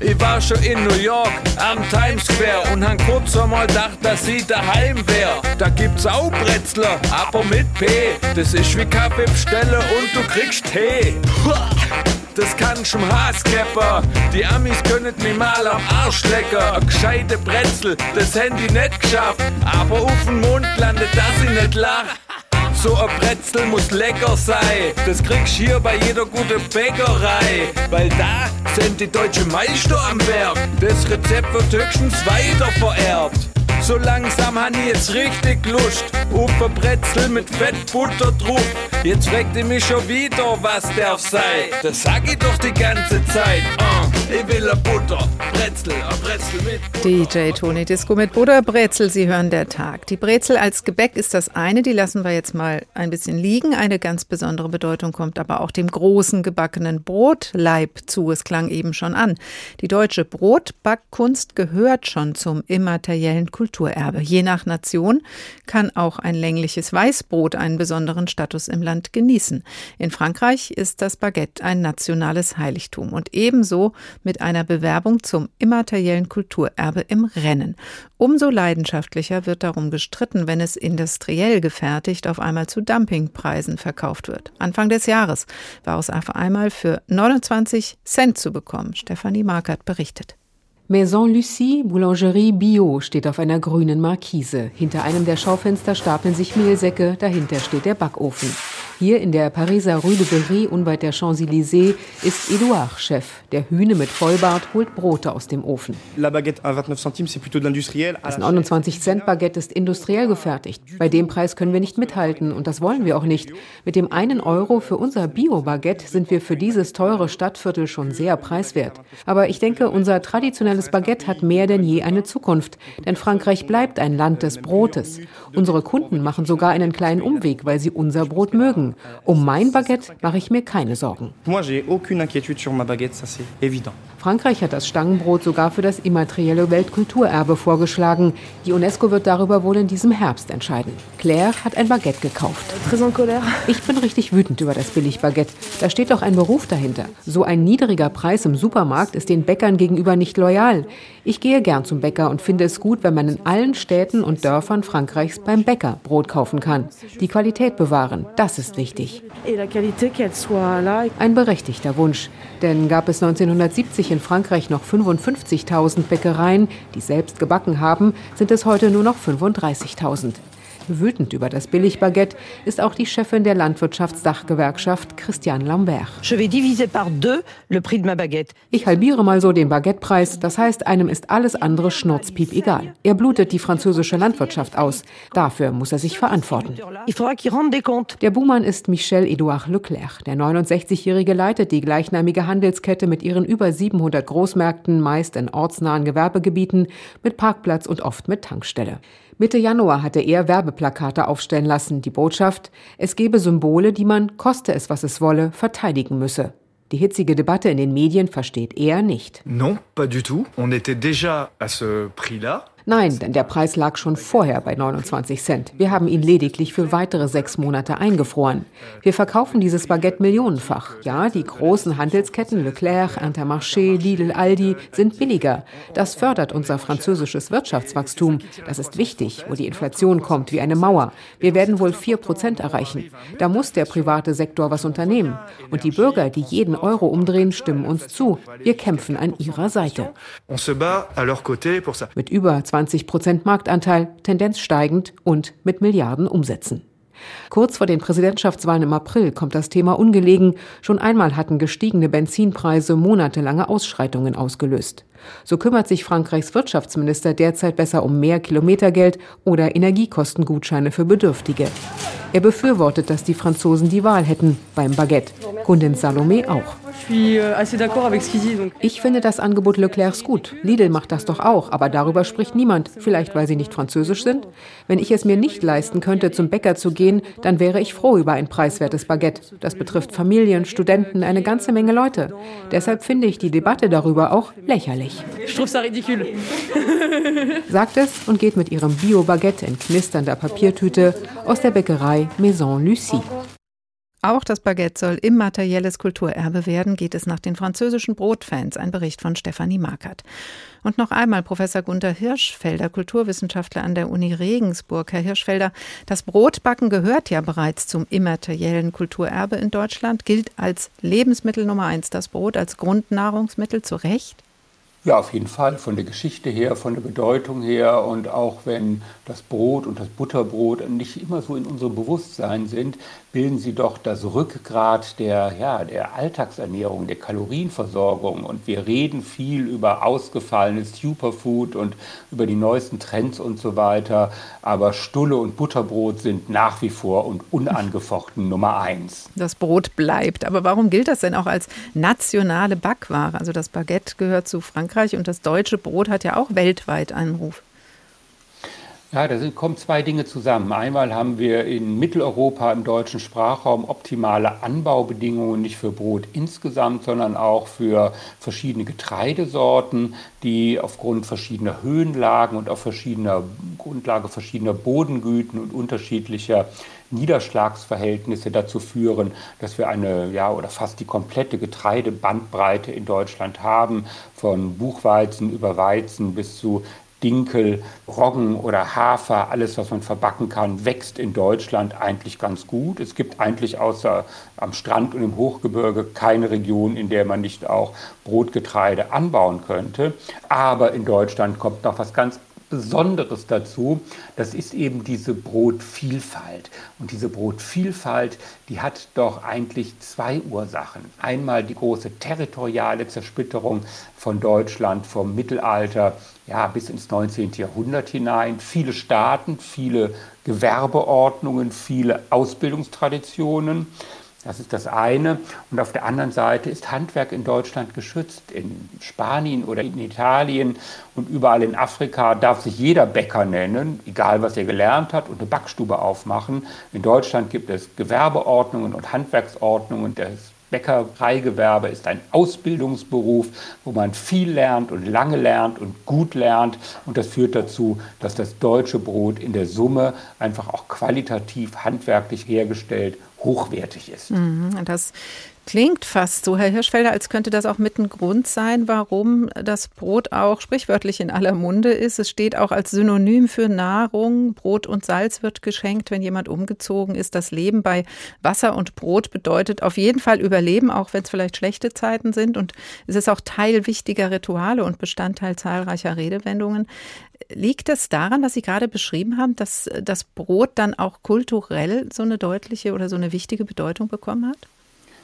S15: Ich war schon in New York am Times Square und han kurz einmal gedacht, dass sie daheim wär. Da gibt's auch Bretzler, aber mit P. Das ist wie Kaffee bestelle und du kriegst Tee. Das kann schon Haaskepper. Die Amis können mich mal am Arsch lecken. A gescheite Brezel, das Handy nicht geschafft. Aber auf den Mund landet, dass ich nicht lach. So ein Brezel muss lecker sein. Das kriegst hier bei jeder guten Bäckerei. Weil da sind die deutschen Meister am Werk. Das Rezept wird höchstens weiter vererbt. So langsam han ich jetzt richtig Lust. Auf ein Brezel mit Fettbutter drauf. Jetzt fragt ihr mich schon wieder, was darf sein. Das sag ich doch die ganze Zeit. Uh, ich will a Butter, Brezel, a Brezel mit
S2: Butter. DJ Toni Disco mit Butter, Brezel, Sie hören der Tag. Die Brezel als Gebäck ist das eine, die lassen wir jetzt mal ein bisschen liegen. Eine ganz besondere Bedeutung kommt aber auch dem großen gebackenen Brotleib zu. Es klang eben schon an. Die deutsche Brotbackkunst gehört schon zum immateriellen Kulturerbe. Je nach Nation kann auch ein längliches Weißbrot einen besonderen Status im Land genießen. In Frankreich ist das Baguette ein nationales Heiligtum und ebenso mit einer Bewerbung zum immateriellen Kulturerbe im Rennen. Umso leidenschaftlicher wird darum gestritten, wenn es industriell gefertigt auf einmal zu Dumpingpreisen verkauft wird. Anfang des Jahres war es auf einmal für 29 Cent zu bekommen. Stefanie Markert berichtet.
S17: Maison Lucie, Boulangerie Bio steht auf einer grünen Markise. Hinter einem der Schaufenster stapeln sich Mehlsäcke, dahinter steht der Backofen. Hier in der Pariser Rue de Berry unweit der Champs-Élysées ist Edouard Chef. Der Hühne mit Vollbart holt Brote aus dem Ofen. Das 29-Cent-Baguette ist industriell gefertigt. Bei dem Preis können wir nicht mithalten und das wollen wir auch nicht. Mit dem einen Euro für unser Bio-Baguette sind wir für dieses teure Stadtviertel schon sehr preiswert. Aber ich denke, unser traditionelles Baguette hat mehr denn je eine Zukunft. Denn Frankreich bleibt ein Land des Brotes. Unsere Kunden machen sogar einen kleinen Umweg, weil sie unser Brot mögen. Um mein Baguette mache ich mir keine Sorgen. Frankreich hat das Stangenbrot sogar für das immaterielle Weltkulturerbe vorgeschlagen. Die UNESCO wird darüber wohl in diesem Herbst entscheiden. Claire hat ein Baguette gekauft. Ich bin richtig wütend über das Billigbaguette. Da steht doch ein Beruf dahinter. So ein niedriger Preis im Supermarkt ist den Bäckern gegenüber nicht loyal. Ich gehe gern zum Bäcker und finde es gut, wenn man in allen Städten und Dörfern Frankreichs beim Bäcker Brot kaufen kann. Die Qualität bewahren, das ist wichtig. Ein berechtigter Wunsch. Denn gab es 1970 in Frankreich noch 55.000 Bäckereien, die selbst gebacken haben, sind es heute nur noch 35.000. Wütend über das Billigbaguette ist auch die Chefin der Landwirtschaftsdachgewerkschaft Christiane Lambert. Ich halbiere mal so den Baguettepreis, das heißt, einem ist alles andere schnurzpiep egal. Er blutet die französische Landwirtschaft aus. Dafür muss er sich verantworten. Der Buhmann ist Michel Edouard Leclerc. Der 69-Jährige leitet die gleichnamige Handelskette mit ihren über 700 Großmärkten, meist in ortsnahen Gewerbegebieten, mit Parkplatz und oft mit Tankstelle. Mitte Januar hatte er Werbeplakate aufstellen lassen, die Botschaft, es gebe Symbole, die man, koste es was es wolle, verteidigen müsse. Die hitzige Debatte in den Medien versteht er nicht.
S18: Non, pas du tout. On était déjà à ce prix-là.
S17: Nein, denn der Preis lag schon vorher bei 29 Cent. Wir haben ihn lediglich für weitere sechs Monate eingefroren. Wir verkaufen dieses Baguette millionenfach. Ja, die großen Handelsketten Leclerc, Intermarché, Lidl, Aldi sind billiger. Das fördert unser französisches Wirtschaftswachstum. Das ist wichtig, wo die Inflation kommt wie eine Mauer. Wir werden wohl vier Prozent erreichen. Da muss der private Sektor was unternehmen. Und die Bürger, die jeden Euro umdrehen, stimmen uns zu. Wir kämpfen an ihrer Seite. Mit über 20 Prozent Marktanteil, Tendenz steigend und mit Milliarden Umsätzen. Kurz vor den Präsidentschaftswahlen im April kommt das Thema ungelegen. Schon einmal hatten gestiegene Benzinpreise monatelange Ausschreitungen ausgelöst. So kümmert sich Frankreichs Wirtschaftsminister derzeit besser um mehr Kilometergeld oder Energiekostengutscheine für Bedürftige. Er befürwortet, dass die Franzosen die Wahl hätten beim Baguette. Kundin Salome auch. Ich finde das Angebot Leclercs gut. Lidl macht das doch auch, aber darüber spricht niemand. Vielleicht, weil sie nicht französisch sind? Wenn ich es mir nicht leisten könnte, zum Bäcker zu gehen, dann wäre ich froh über ein preiswertes Baguette. Das betrifft Familien, Studenten, eine ganze Menge Leute. Deshalb finde ich die Debatte darüber auch lächerlich. Sagt es und geht mit ihrem Bio-Baguette in knisternder Papiertüte aus der Bäckerei Maison Lucie.
S2: Auch das Baguette soll immaterielles Kulturerbe werden, geht es nach den französischen Brotfans. Ein Bericht von Stefanie Markert. Und noch einmal Professor Gunther Hirschfelder, Kulturwissenschaftler an der Uni Regensburg. Herr Hirschfelder, das Brotbacken gehört ja bereits zum immateriellen Kulturerbe in Deutschland, gilt als Lebensmittel Nummer eins das Brot, als Grundnahrungsmittel zu Recht?
S16: Ja, auf jeden Fall, von der Geschichte her, von der Bedeutung her und auch wenn das Brot und das Butterbrot nicht immer so in unserem Bewusstsein sind, bilden sie doch das Rückgrat der, ja, der Alltagsernährung, der Kalorienversorgung. Und wir reden viel über ausgefallenes Superfood und über die neuesten Trends und so weiter. Aber Stulle und Butterbrot sind nach wie vor und unangefochten Nummer eins.
S2: Das Brot bleibt. Aber warum gilt das denn auch als nationale Backware? Also das Baguette gehört zu Frankreich und das deutsche Brot hat ja auch weltweit einen Ruf.
S16: Ja, da kommen zwei Dinge zusammen. Einmal haben wir in Mitteleuropa im deutschen Sprachraum optimale Anbaubedingungen, nicht für Brot insgesamt, sondern auch für verschiedene Getreidesorten, die aufgrund verschiedener Höhenlagen und auf verschiedener Grundlage verschiedener Bodengüten und unterschiedlicher Niederschlagsverhältnisse dazu führen, dass wir eine, ja, oder fast die komplette Getreidebandbreite in Deutschland haben, von Buchweizen über Weizen bis zu Dinkel, Roggen oder Hafer, alles, was man verbacken kann, wächst in Deutschland eigentlich ganz gut. Es gibt eigentlich außer am Strand und im Hochgebirge keine Region, in der man nicht auch Brotgetreide anbauen könnte. Aber in Deutschland kommt noch was ganz Besonderes dazu. Das ist eben diese Brotvielfalt. Und diese Brotvielfalt, die hat doch eigentlich zwei Ursachen. Einmal die große territoriale Zersplitterung von Deutschland vom Mittelalter ja, bis ins 19. Jahrhundert hinein. Viele Staaten, viele Gewerbeordnungen, viele Ausbildungstraditionen. Das ist das eine. Und auf der anderen Seite ist Handwerk in Deutschland geschützt. In Spanien oder in Italien und überall in Afrika darf sich jeder Bäcker nennen, egal was er gelernt hat, und eine Backstube aufmachen. In Deutschland gibt es Gewerbeordnungen und Handwerksordnungen. Das Bäckereigewerbe ist ein Ausbildungsberuf, wo man viel lernt und lange lernt und gut lernt. Und das führt dazu, dass das deutsche Brot in der Summe einfach auch qualitativ handwerklich hergestellt hochwertig ist.
S2: Mhm, das Klingt fast so, Herr Hirschfelder, als könnte das auch mit ein Grund sein, warum das Brot auch sprichwörtlich in aller Munde ist. Es steht auch als Synonym für Nahrung. Brot und Salz wird geschenkt, wenn jemand umgezogen ist. Das Leben bei Wasser und Brot bedeutet auf jeden Fall Überleben, auch wenn es vielleicht schlechte Zeiten sind. Und es ist auch Teil wichtiger Rituale und Bestandteil zahlreicher Redewendungen. Liegt es daran, was Sie gerade beschrieben haben, dass das Brot dann auch kulturell so eine deutliche oder so eine wichtige Bedeutung bekommen hat?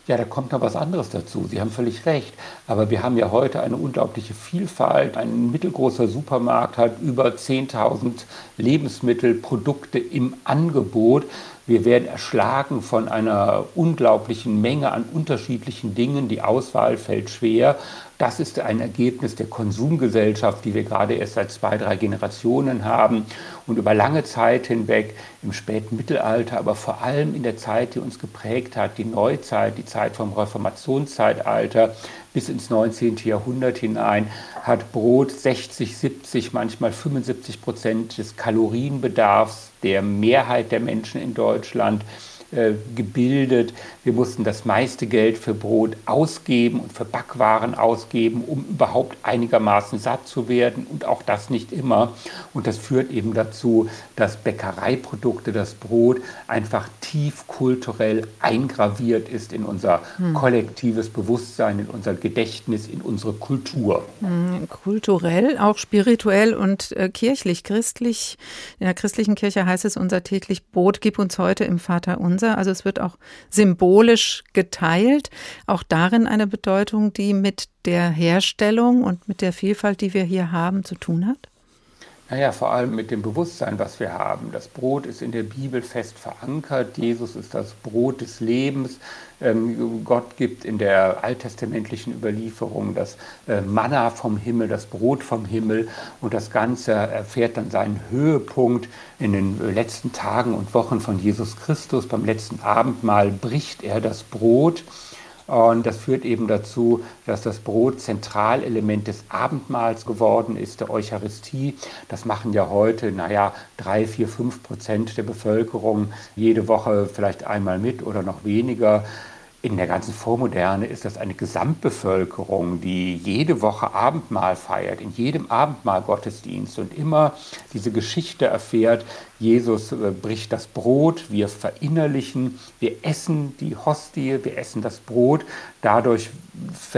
S16: Ja, da kommt noch was anderes dazu. Sie haben völlig recht. Aber wir haben ja heute eine unglaubliche Vielfalt. Ein mittelgroßer Supermarkt hat über 10.000 Lebensmittelprodukte im Angebot. Wir werden erschlagen von einer unglaublichen Menge an unterschiedlichen Dingen. Die Auswahl fällt schwer. Das ist ein Ergebnis der Konsumgesellschaft, die wir gerade erst seit zwei, drei Generationen haben und über lange Zeit hinweg im späten Mittelalter, aber vor allem in der Zeit, die uns geprägt hat, die Neuzeit, die Zeit vom Reformationszeitalter bis ins 19. Jahrhundert hinein, hat Brot 60, 70, manchmal 75 Prozent des Kalorienbedarfs der Mehrheit der Menschen in Deutschland äh, gebildet. Wir mussten das meiste Geld für Brot ausgeben und für Backwaren ausgeben, um überhaupt einigermaßen satt zu werden und auch das nicht immer. Und das führt eben dazu, dass Bäckereiprodukte, das Brot einfach tief kulturell eingraviert ist in unser hm. kollektives Bewusstsein, in unser Gedächtnis, in unsere Kultur.
S2: Hm, kulturell, auch spirituell und äh, kirchlich, christlich. In der christlichen Kirche heißt es unser täglich Brot, gib uns heute im Vater unser. Vater. Also es wird auch symbolisch geteilt. Auch darin eine Bedeutung, die mit der Herstellung und mit der Vielfalt, die wir hier haben, zu tun hat?
S16: Naja, vor allem mit dem Bewusstsein, was wir haben. Das Brot ist in der Bibel fest verankert. Jesus ist das Brot des Lebens. Ähm, Gott gibt in der alttestamentlichen Überlieferung das äh, Manna vom Himmel, das Brot vom Himmel. Und das Ganze erfährt dann seinen Höhepunkt in den letzten Tagen und Wochen von Jesus Christus. Beim letzten Abendmahl bricht er das Brot und das führt eben dazu, dass das Brot Zentralelement des Abendmahls geworden ist, der Eucharistie. Das machen ja heute, naja, drei, vier, fünf Prozent der Bevölkerung jede Woche vielleicht einmal mit oder noch weniger. In der ganzen Vormoderne ist das eine Gesamtbevölkerung, die jede Woche Abendmahl feiert, in jedem Abendmahl Gottesdienst und immer diese Geschichte erfährt, Jesus äh, bricht das Brot, wir verinnerlichen, wir essen die Hostie, wir essen das Brot. Dadurch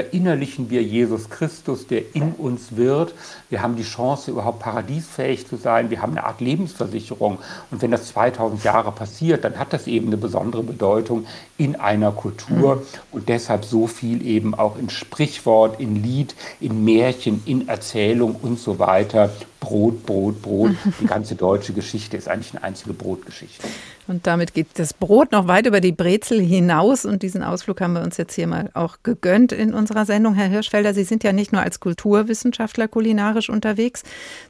S16: verinnerlichen wir Jesus Christus, der in uns wird. Wir haben die Chance, überhaupt paradiesfähig zu sein. Wir haben eine Art Lebensversicherung. Und wenn das 2000 Jahre passiert, dann hat das eben eine besondere Bedeutung in einer Kultur. Und deshalb so viel eben auch in Sprichwort, in Lied, in Märchen, in Erzählung und so weiter Brot, Brot, Brot. Die ganze deutsche Geschichte ist eigentlich eine einzige Brotgeschichte.
S2: Und damit geht das Brot noch weit über die Brezel hinaus. Und diesen Ausflug haben wir uns jetzt hier mal auch gegönnt in unserer Sendung. Herr Hirschfelder, Sie sind ja nicht nur als Kulturwissenschaftler kulinarisch unterwegs,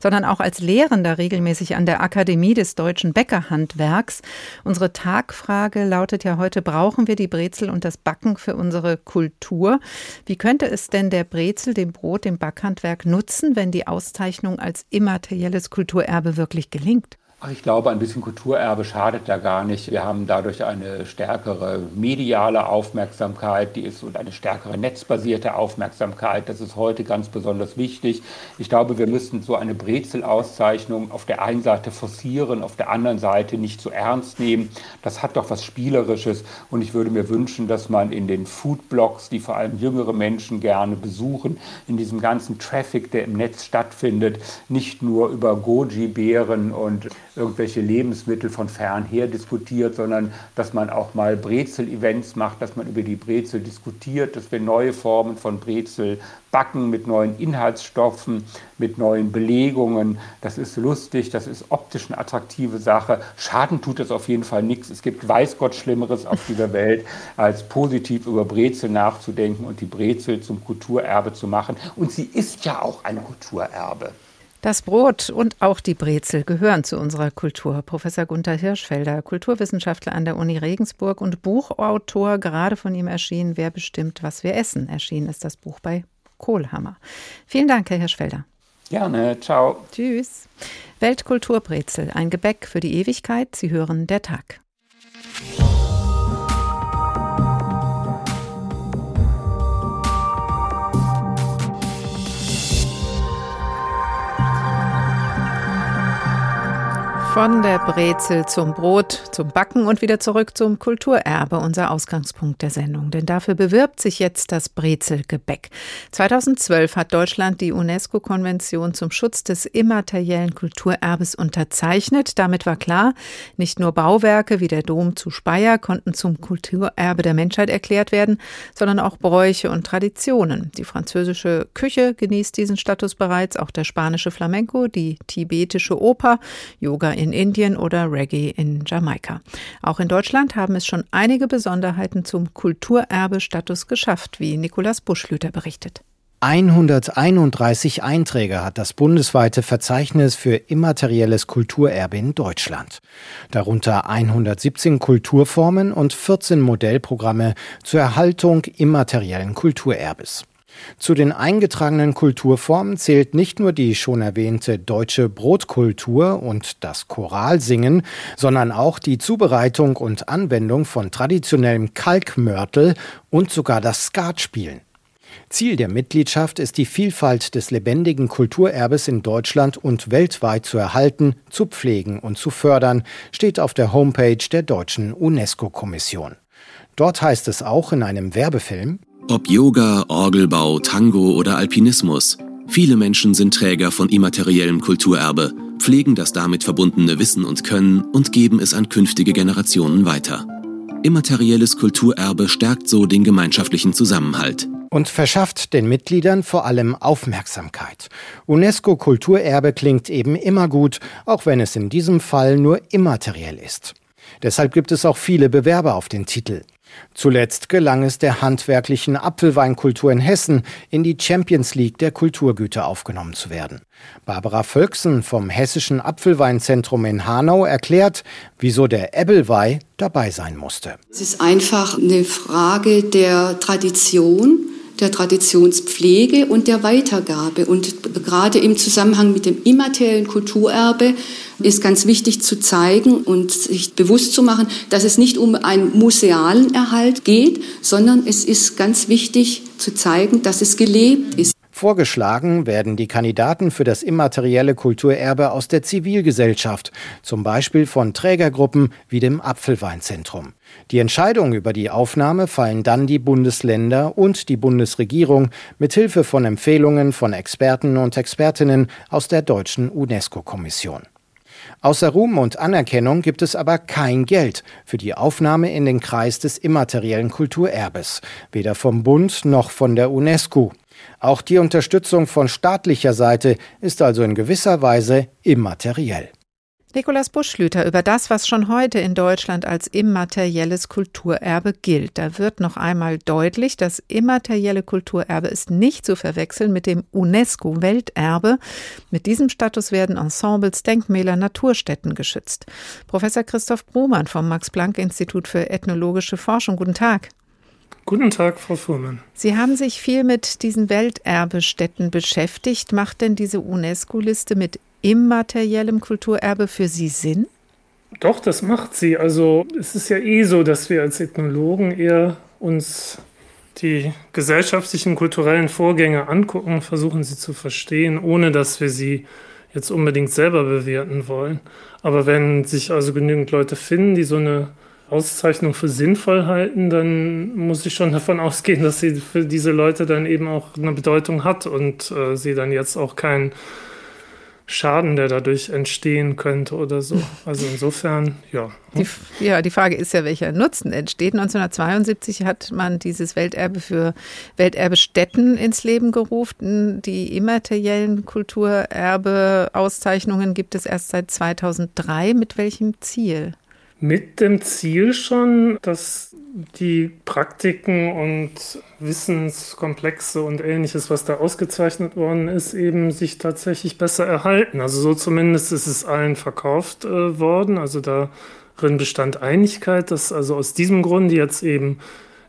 S2: sondern auch als Lehrender regelmäßig an der Akademie des deutschen Bäckerhandwerks. Unsere Tagfrage lautet ja heute, brauchen wir die Brezel und das Backen für unsere Kultur? Wie könnte es denn der Brezel, dem Brot, dem Backhandwerk nutzen, wenn die Auszeichnung als immaterielles Kulturerbe wirklich gelingt?
S16: Ach, ich glaube, ein bisschen Kulturerbe schadet da gar nicht. Wir haben dadurch eine stärkere mediale Aufmerksamkeit, die ist und eine stärkere netzbasierte Aufmerksamkeit. Das ist heute ganz besonders wichtig. Ich glaube, wir müssten so eine Brezel-Auszeichnung auf der einen Seite forcieren, auf der anderen Seite nicht zu so ernst nehmen. Das hat doch was Spielerisches und ich würde mir wünschen, dass man in den Foodblogs, die vor allem jüngere Menschen gerne besuchen, in diesem ganzen Traffic, der im Netz stattfindet, nicht nur über Goji-Beeren und irgendwelche Lebensmittel von fernher diskutiert, sondern dass man auch mal Brezel-Events macht, dass man über die Brezel diskutiert, dass wir neue Formen von Brezel backen mit neuen Inhaltsstoffen, mit neuen Belegungen. Das ist lustig, das ist optisch eine attraktive Sache. Schaden tut das auf jeden Fall nichts. Es gibt weiß Gott Schlimmeres auf dieser Welt, als positiv über Brezel nachzudenken und die Brezel zum Kulturerbe zu machen. Und sie ist ja auch ein Kulturerbe.
S2: Das Brot und auch die Brezel gehören zu unserer Kultur. Professor Gunther Hirschfelder, Kulturwissenschaftler an der Uni Regensburg und Buchautor, gerade von ihm erschienen, Wer bestimmt, was wir essen. Erschienen ist das Buch bei Kohlhammer. Vielen Dank, Herr Hirschfelder.
S16: Gerne, ciao.
S2: Tschüss. Weltkulturbrezel, ein Gebäck für die Ewigkeit. Sie hören der Tag. Von der Brezel zum Brot, zum Backen und wieder zurück zum Kulturerbe, unser Ausgangspunkt der Sendung. Denn dafür bewirbt sich jetzt das Brezelgebäck. 2012 hat Deutschland die UNESCO-Konvention zum Schutz des immateriellen Kulturerbes unterzeichnet. Damit war klar, nicht nur Bauwerke wie der Dom zu Speyer konnten zum Kulturerbe der Menschheit erklärt werden, sondern auch Bräuche und Traditionen. Die französische Küche genießt diesen Status bereits, auch der spanische Flamenco, die tibetische Oper, Yoga in Indien oder Reggae in Jamaika. Auch in Deutschland haben es schon einige Besonderheiten zum Kulturerbestatus geschafft, wie Nikolaus Buschlüter berichtet.
S19: 131 Einträge hat das bundesweite Verzeichnis für immaterielles Kulturerbe in Deutschland. Darunter 117 Kulturformen und 14 Modellprogramme zur Erhaltung immateriellen Kulturerbes. Zu den eingetragenen Kulturformen zählt nicht nur die schon erwähnte deutsche Brotkultur und das Choralsingen, sondern auch die Zubereitung und Anwendung von traditionellem Kalkmörtel und sogar das Skatspielen. Ziel der Mitgliedschaft ist die Vielfalt des lebendigen Kulturerbes in Deutschland und weltweit zu erhalten, zu pflegen und zu fördern, steht auf der Homepage der deutschen UNESCO-Kommission. Dort heißt es auch in einem Werbefilm
S7: ob Yoga, Orgelbau, Tango oder Alpinismus. Viele Menschen sind Träger von immateriellem Kulturerbe, pflegen das damit verbundene Wissen und Können und geben es an künftige Generationen weiter. Immaterielles Kulturerbe stärkt so den gemeinschaftlichen Zusammenhalt.
S19: Und verschafft den Mitgliedern vor allem Aufmerksamkeit. UNESCO Kulturerbe klingt eben immer gut, auch wenn es in diesem Fall nur immateriell ist. Deshalb gibt es auch viele Bewerber auf den Titel. Zuletzt gelang es der handwerklichen Apfelweinkultur in Hessen, in die Champions League der Kulturgüter aufgenommen zu werden. Barbara Völksen vom Hessischen Apfelweinzentrum in Hanau erklärt, wieso der Ebbelweih dabei sein musste.
S20: Es ist einfach eine Frage der Tradition der Traditionspflege und der Weitergabe. Und gerade im Zusammenhang mit dem immateriellen Kulturerbe ist ganz wichtig zu zeigen und sich bewusst zu machen, dass es nicht um einen musealen Erhalt geht, sondern es ist ganz wichtig zu zeigen, dass es gelebt ist.
S19: Vorgeschlagen werden die Kandidaten für das immaterielle Kulturerbe aus der Zivilgesellschaft, zum Beispiel von Trägergruppen wie dem Apfelweinzentrum. Die Entscheidung über die Aufnahme fallen dann die Bundesländer und die Bundesregierung mit Hilfe von Empfehlungen von Experten und Expertinnen aus der deutschen UNESCO-Kommission. Außer Ruhm und Anerkennung gibt es aber kein Geld für die Aufnahme in den Kreis des immateriellen Kulturerbes, weder vom Bund noch von der UNESCO. Auch die Unterstützung von staatlicher Seite ist also in gewisser Weise immateriell.
S2: Nikolaus Buschlüter über das, was schon heute in Deutschland als immaterielles Kulturerbe gilt. Da wird noch einmal deutlich, das immaterielle Kulturerbe ist nicht zu verwechseln mit dem UNESCO-Welterbe. Mit diesem Status werden Ensembles, Denkmäler, Naturstätten geschützt. Professor Christoph Brumann vom Max-Planck-Institut für ethnologische Forschung. Guten Tag.
S21: Guten Tag, Frau Fuhrmann.
S2: Sie haben sich viel mit diesen Welterbestätten beschäftigt. Macht denn diese UNESCO-Liste mit immateriellem Kulturerbe für Sie Sinn?
S21: Doch, das macht sie. Also es ist ja eh so, dass wir als Ethnologen eher uns die gesellschaftlichen, kulturellen Vorgänge angucken, versuchen sie zu verstehen, ohne dass wir sie jetzt unbedingt selber bewerten wollen. Aber wenn sich also genügend Leute finden, die so eine Auszeichnung für sinnvoll halten, dann muss ich schon davon ausgehen, dass sie für diese Leute dann eben auch eine Bedeutung hat und äh, sie dann jetzt auch kein Schaden, der dadurch entstehen könnte oder so. Also insofern, ja.
S2: Die, ja, die Frage ist ja, welcher Nutzen entsteht. 1972 hat man dieses Welterbe für Welterbestätten ins Leben gerufen. Die immateriellen Kulturerbe-Auszeichnungen gibt es erst seit 2003. Mit welchem Ziel?
S21: Mit dem Ziel schon, dass die Praktiken und Wissenskomplexe und ähnliches, was da ausgezeichnet worden ist, eben sich tatsächlich besser erhalten. Also so zumindest ist es allen verkauft äh, worden. Also darin bestand Einigkeit, dass also aus diesem Grunde jetzt eben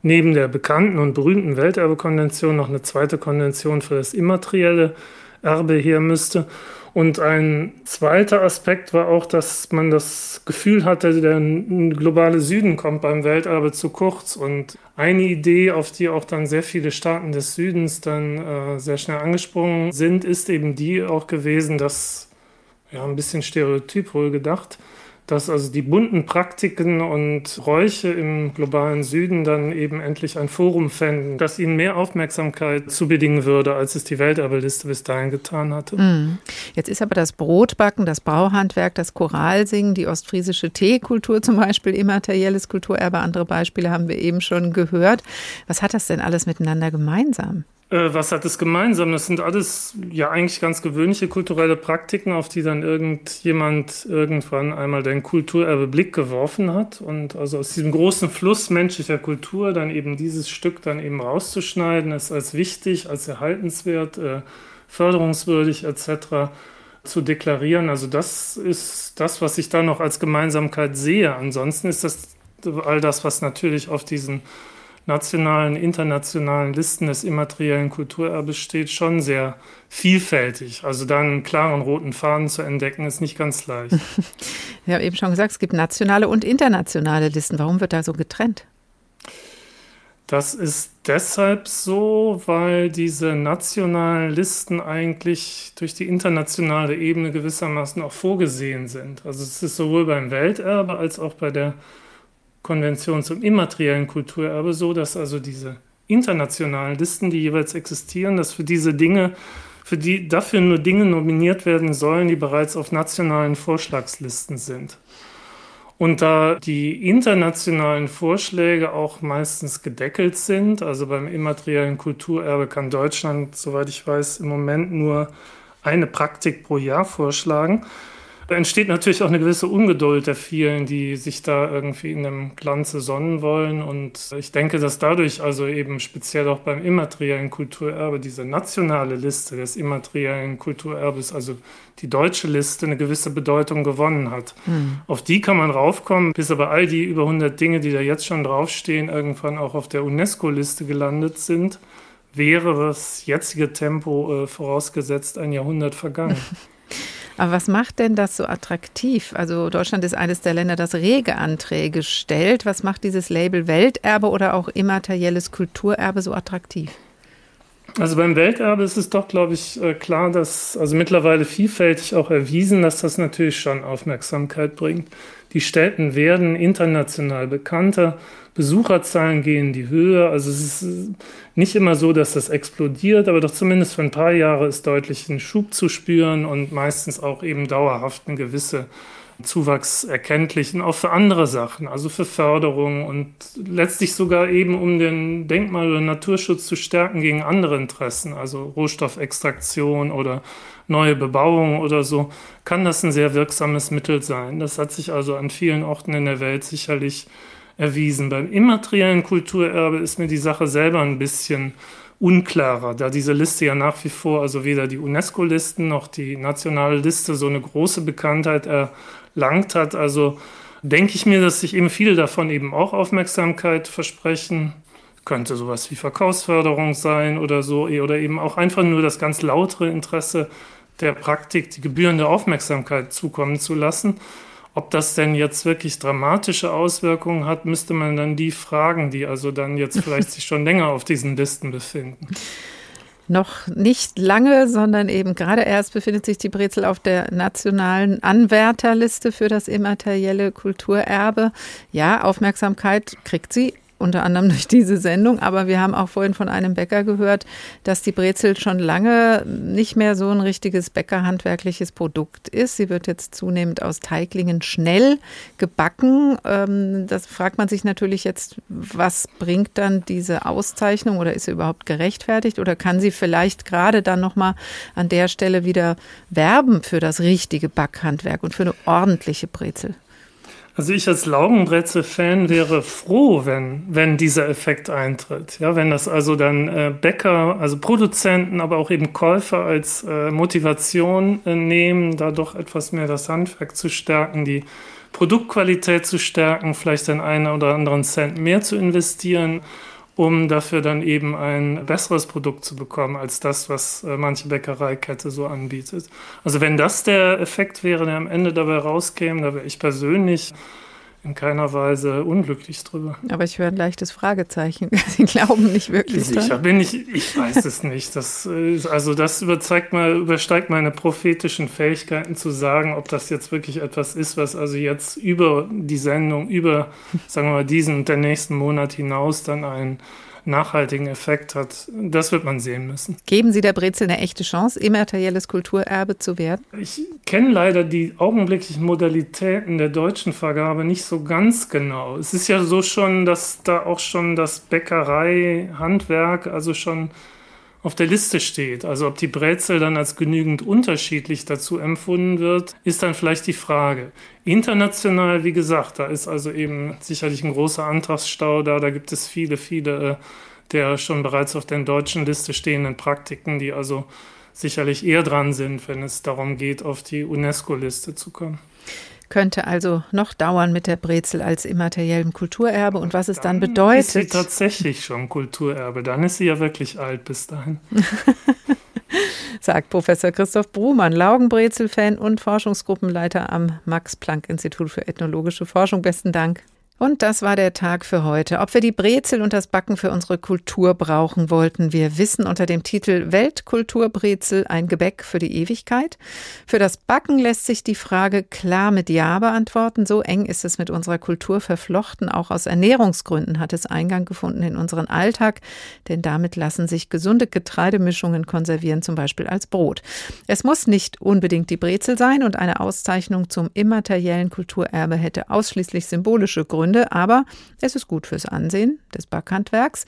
S21: neben der bekannten und berühmten Welterbekonvention noch eine zweite Konvention für das immaterielle Erbe her müsste. Und ein zweiter Aspekt war auch, dass man das Gefühl hatte, der globale Süden kommt beim Welterbe zu kurz. Und eine Idee, auf die auch dann sehr viele Staaten des Südens dann äh, sehr schnell angesprungen sind, ist eben die auch gewesen, dass, ja, ein bisschen stereotyp wohl gedacht, dass also die bunten Praktiken und Räuche im globalen Süden dann eben endlich ein Forum fänden, das ihnen mehr Aufmerksamkeit zubedingen würde, als es die Welterbeliste bis dahin getan hatte.
S2: Mm. Jetzt ist aber das Brotbacken, das Brauhandwerk, das Choralsingen, die ostfriesische Teekultur zum Beispiel immaterielles Kulturerbe. Andere Beispiele haben wir eben schon gehört. Was hat das denn alles miteinander gemeinsam?
S21: Äh, was hat es gemeinsam? Das sind alles ja eigentlich ganz gewöhnliche kulturelle Praktiken, auf die dann irgendjemand irgendwann einmal den Kulturerbe Blick geworfen hat. Und also aus diesem großen Fluss menschlicher Kultur dann eben dieses Stück dann eben rauszuschneiden, es als wichtig, als erhaltenswert, äh, förderungswürdig etc. zu deklarieren. Also das ist das, was ich da noch als Gemeinsamkeit sehe. Ansonsten ist das all das, was natürlich auf diesen nationalen, internationalen Listen des immateriellen Kulturerbes steht, schon sehr vielfältig. Also dann einen klaren roten Faden zu entdecken, ist nicht ganz leicht.
S2: Ich habe eben schon gesagt, es gibt nationale und internationale Listen. Warum wird da so getrennt?
S21: Das ist deshalb so, weil diese nationalen Listen eigentlich durch die internationale Ebene gewissermaßen auch vorgesehen sind. Also es ist sowohl beim Welterbe als auch bei der Konvention zum immateriellen Kulturerbe so, dass also diese internationalen Listen, die jeweils existieren, dass für diese Dinge, für die dafür nur Dinge nominiert werden sollen, die bereits auf nationalen Vorschlagslisten sind. Und da die internationalen Vorschläge auch meistens gedeckelt sind, also beim immateriellen Kulturerbe kann Deutschland, soweit ich weiß, im Moment nur eine Praktik pro Jahr vorschlagen, da entsteht natürlich auch eine gewisse Ungeduld der vielen, die sich da irgendwie in einem Glanze sonnen wollen. Und ich denke, dass dadurch also eben speziell auch beim immateriellen Kulturerbe diese nationale Liste des immateriellen Kulturerbes, also die deutsche Liste, eine gewisse Bedeutung gewonnen hat. Mhm. Auf die kann man raufkommen, bis aber all die über 100 Dinge, die da jetzt schon draufstehen, irgendwann auch auf der UNESCO-Liste gelandet sind wäre das jetzige Tempo äh, vorausgesetzt ein Jahrhundert vergangen.
S2: Aber was macht denn das so attraktiv? Also Deutschland ist eines der Länder, das rege Anträge stellt. Was macht dieses Label Welterbe oder auch immaterielles Kulturerbe so attraktiv?
S21: Also beim Welterbe ist es doch, glaube ich, äh, klar, dass, also mittlerweile vielfältig auch erwiesen, dass das natürlich schon Aufmerksamkeit bringt. Die Städten werden international bekannter, Besucherzahlen gehen in die Höhe. Also es ist nicht immer so, dass das explodiert, aber doch zumindest für ein paar Jahre ist deutlich ein Schub zu spüren und meistens auch eben dauerhaft eine gewisse Zuwachs erkenntlich und auch für andere Sachen, also für Förderung und letztlich sogar eben um den Denkmal- oder Naturschutz zu stärken gegen andere Interessen, also Rohstoffextraktion oder neue Bebauung oder so, kann das ein sehr wirksames Mittel sein. Das hat sich also an vielen Orten in der Welt sicherlich erwiesen. Beim immateriellen Kulturerbe ist mir die Sache selber ein bisschen unklarer, da diese Liste ja nach wie vor, also weder die UNESCO-Listen noch die nationale Liste so eine große Bekanntheit erlangt hat. Also denke ich mir, dass sich eben viele davon eben auch Aufmerksamkeit versprechen. Könnte sowas wie Verkaufsförderung sein oder so, oder eben auch einfach nur das ganz lautere Interesse der Praktik die gebührende Aufmerksamkeit zukommen zu lassen. Ob das denn jetzt wirklich dramatische Auswirkungen hat, müsste man dann die fragen, die also dann jetzt vielleicht sich schon länger auf diesen Listen befinden.
S2: Noch nicht lange, sondern eben gerade erst befindet sich die Brezel auf der nationalen Anwärterliste für das immaterielle Kulturerbe. Ja, Aufmerksamkeit kriegt sie, unter anderem durch diese Sendung. Aber wir haben auch vorhin von einem Bäcker gehört, dass die Brezel schon lange nicht mehr so ein richtiges bäckerhandwerkliches Produkt ist. Sie wird jetzt zunehmend aus Teiglingen schnell gebacken. Ähm, das fragt man sich natürlich jetzt, was bringt dann diese Auszeichnung oder ist sie überhaupt gerechtfertigt oder kann sie vielleicht gerade dann nochmal an der Stelle wieder werben für das richtige Backhandwerk und für eine ordentliche Brezel?
S21: Also ich als Laugenbrezel-Fan wäre froh, wenn, wenn dieser Effekt eintritt. Ja, wenn das also dann äh, Bäcker, also Produzenten, aber auch eben Käufer als äh, Motivation äh, nehmen, da doch etwas mehr das Handwerk zu stärken, die Produktqualität zu stärken, vielleicht den einen oder anderen Cent mehr zu investieren um dafür dann eben ein besseres Produkt zu bekommen als das, was äh, manche Bäckereikette so anbietet. Also wenn das der Effekt wäre, der am Ende dabei rauskäme, da wäre ich persönlich in keiner Weise unglücklich drüber.
S2: Aber ich höre ein leichtes Fragezeichen. Sie glauben nicht wirklich
S21: Sicher bin ich, ich weiß es nicht. Das, also das überzeigt mal, übersteigt meine prophetischen Fähigkeiten zu sagen, ob das jetzt wirklich etwas ist, was also jetzt über die Sendung, über, sagen wir mal, diesen und den nächsten Monat hinaus dann ein nachhaltigen Effekt hat, das wird man sehen müssen.
S2: Geben Sie der Brezel eine echte Chance, immaterielles Kulturerbe zu werden?
S21: Ich kenne leider die augenblicklichen Modalitäten der deutschen Vergabe nicht so ganz genau. Es ist ja so schon, dass da auch schon das Bäckerei-Handwerk, also schon auf der Liste steht. Also ob die Brezel dann als genügend unterschiedlich dazu empfunden wird, ist dann vielleicht die Frage. International, wie gesagt, da ist also eben sicherlich ein großer Antragsstau da. Da gibt es viele, viele äh, der schon bereits auf der deutschen Liste stehenden Praktiken, die also sicherlich eher dran sind, wenn es darum geht, auf die UNESCO-Liste zu kommen.
S2: Könnte also noch dauern mit der Brezel als immateriellem Kulturerbe und was es dann, dann bedeutet. Ist
S21: sie tatsächlich schon Kulturerbe, dann ist sie ja wirklich alt bis dahin.
S2: Sagt Professor Christoph Brumann, Laugenbrezel-Fan und Forschungsgruppenleiter am Max-Planck-Institut für ethnologische Forschung. Besten Dank. Und das war der Tag für heute. Ob wir die Brezel und das Backen für unsere Kultur brauchen wollten, wir wissen unter dem Titel Weltkulturbrezel ein Gebäck für die Ewigkeit. Für das Backen lässt sich die Frage klar mit Ja beantworten. So eng ist es mit unserer Kultur verflochten. Auch aus Ernährungsgründen hat es Eingang gefunden in unseren Alltag, denn damit lassen sich gesunde Getreidemischungen konservieren, zum Beispiel als Brot. Es muss nicht unbedingt die Brezel sein und eine Auszeichnung zum immateriellen Kulturerbe hätte ausschließlich symbolische Gründe. Gründe, aber es ist gut fürs Ansehen des Backhandwerks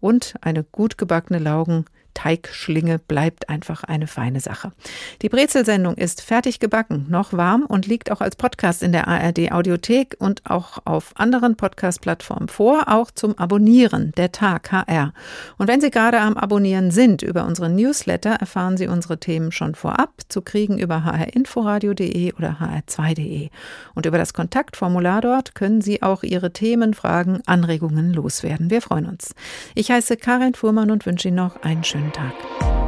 S2: und eine gut gebackene Laugen Teigschlinge bleibt einfach eine feine Sache. Die Brezelsendung ist fertig gebacken, noch warm und liegt auch als Podcast in der ARD Audiothek und auch auf anderen Podcast-Plattformen vor, auch zum Abonnieren, der Tag HR. Und wenn Sie gerade am Abonnieren sind über unseren Newsletter, erfahren Sie unsere Themen schon vorab zu kriegen über hrinforadio.de oder hr2.de. Und über das Kontaktformular dort können Sie auch Ihre Themen, Fragen, Anregungen loswerden. Wir freuen uns. Ich heiße Karin Fuhrmann und wünsche Ihnen noch einen schönen schönen Tag.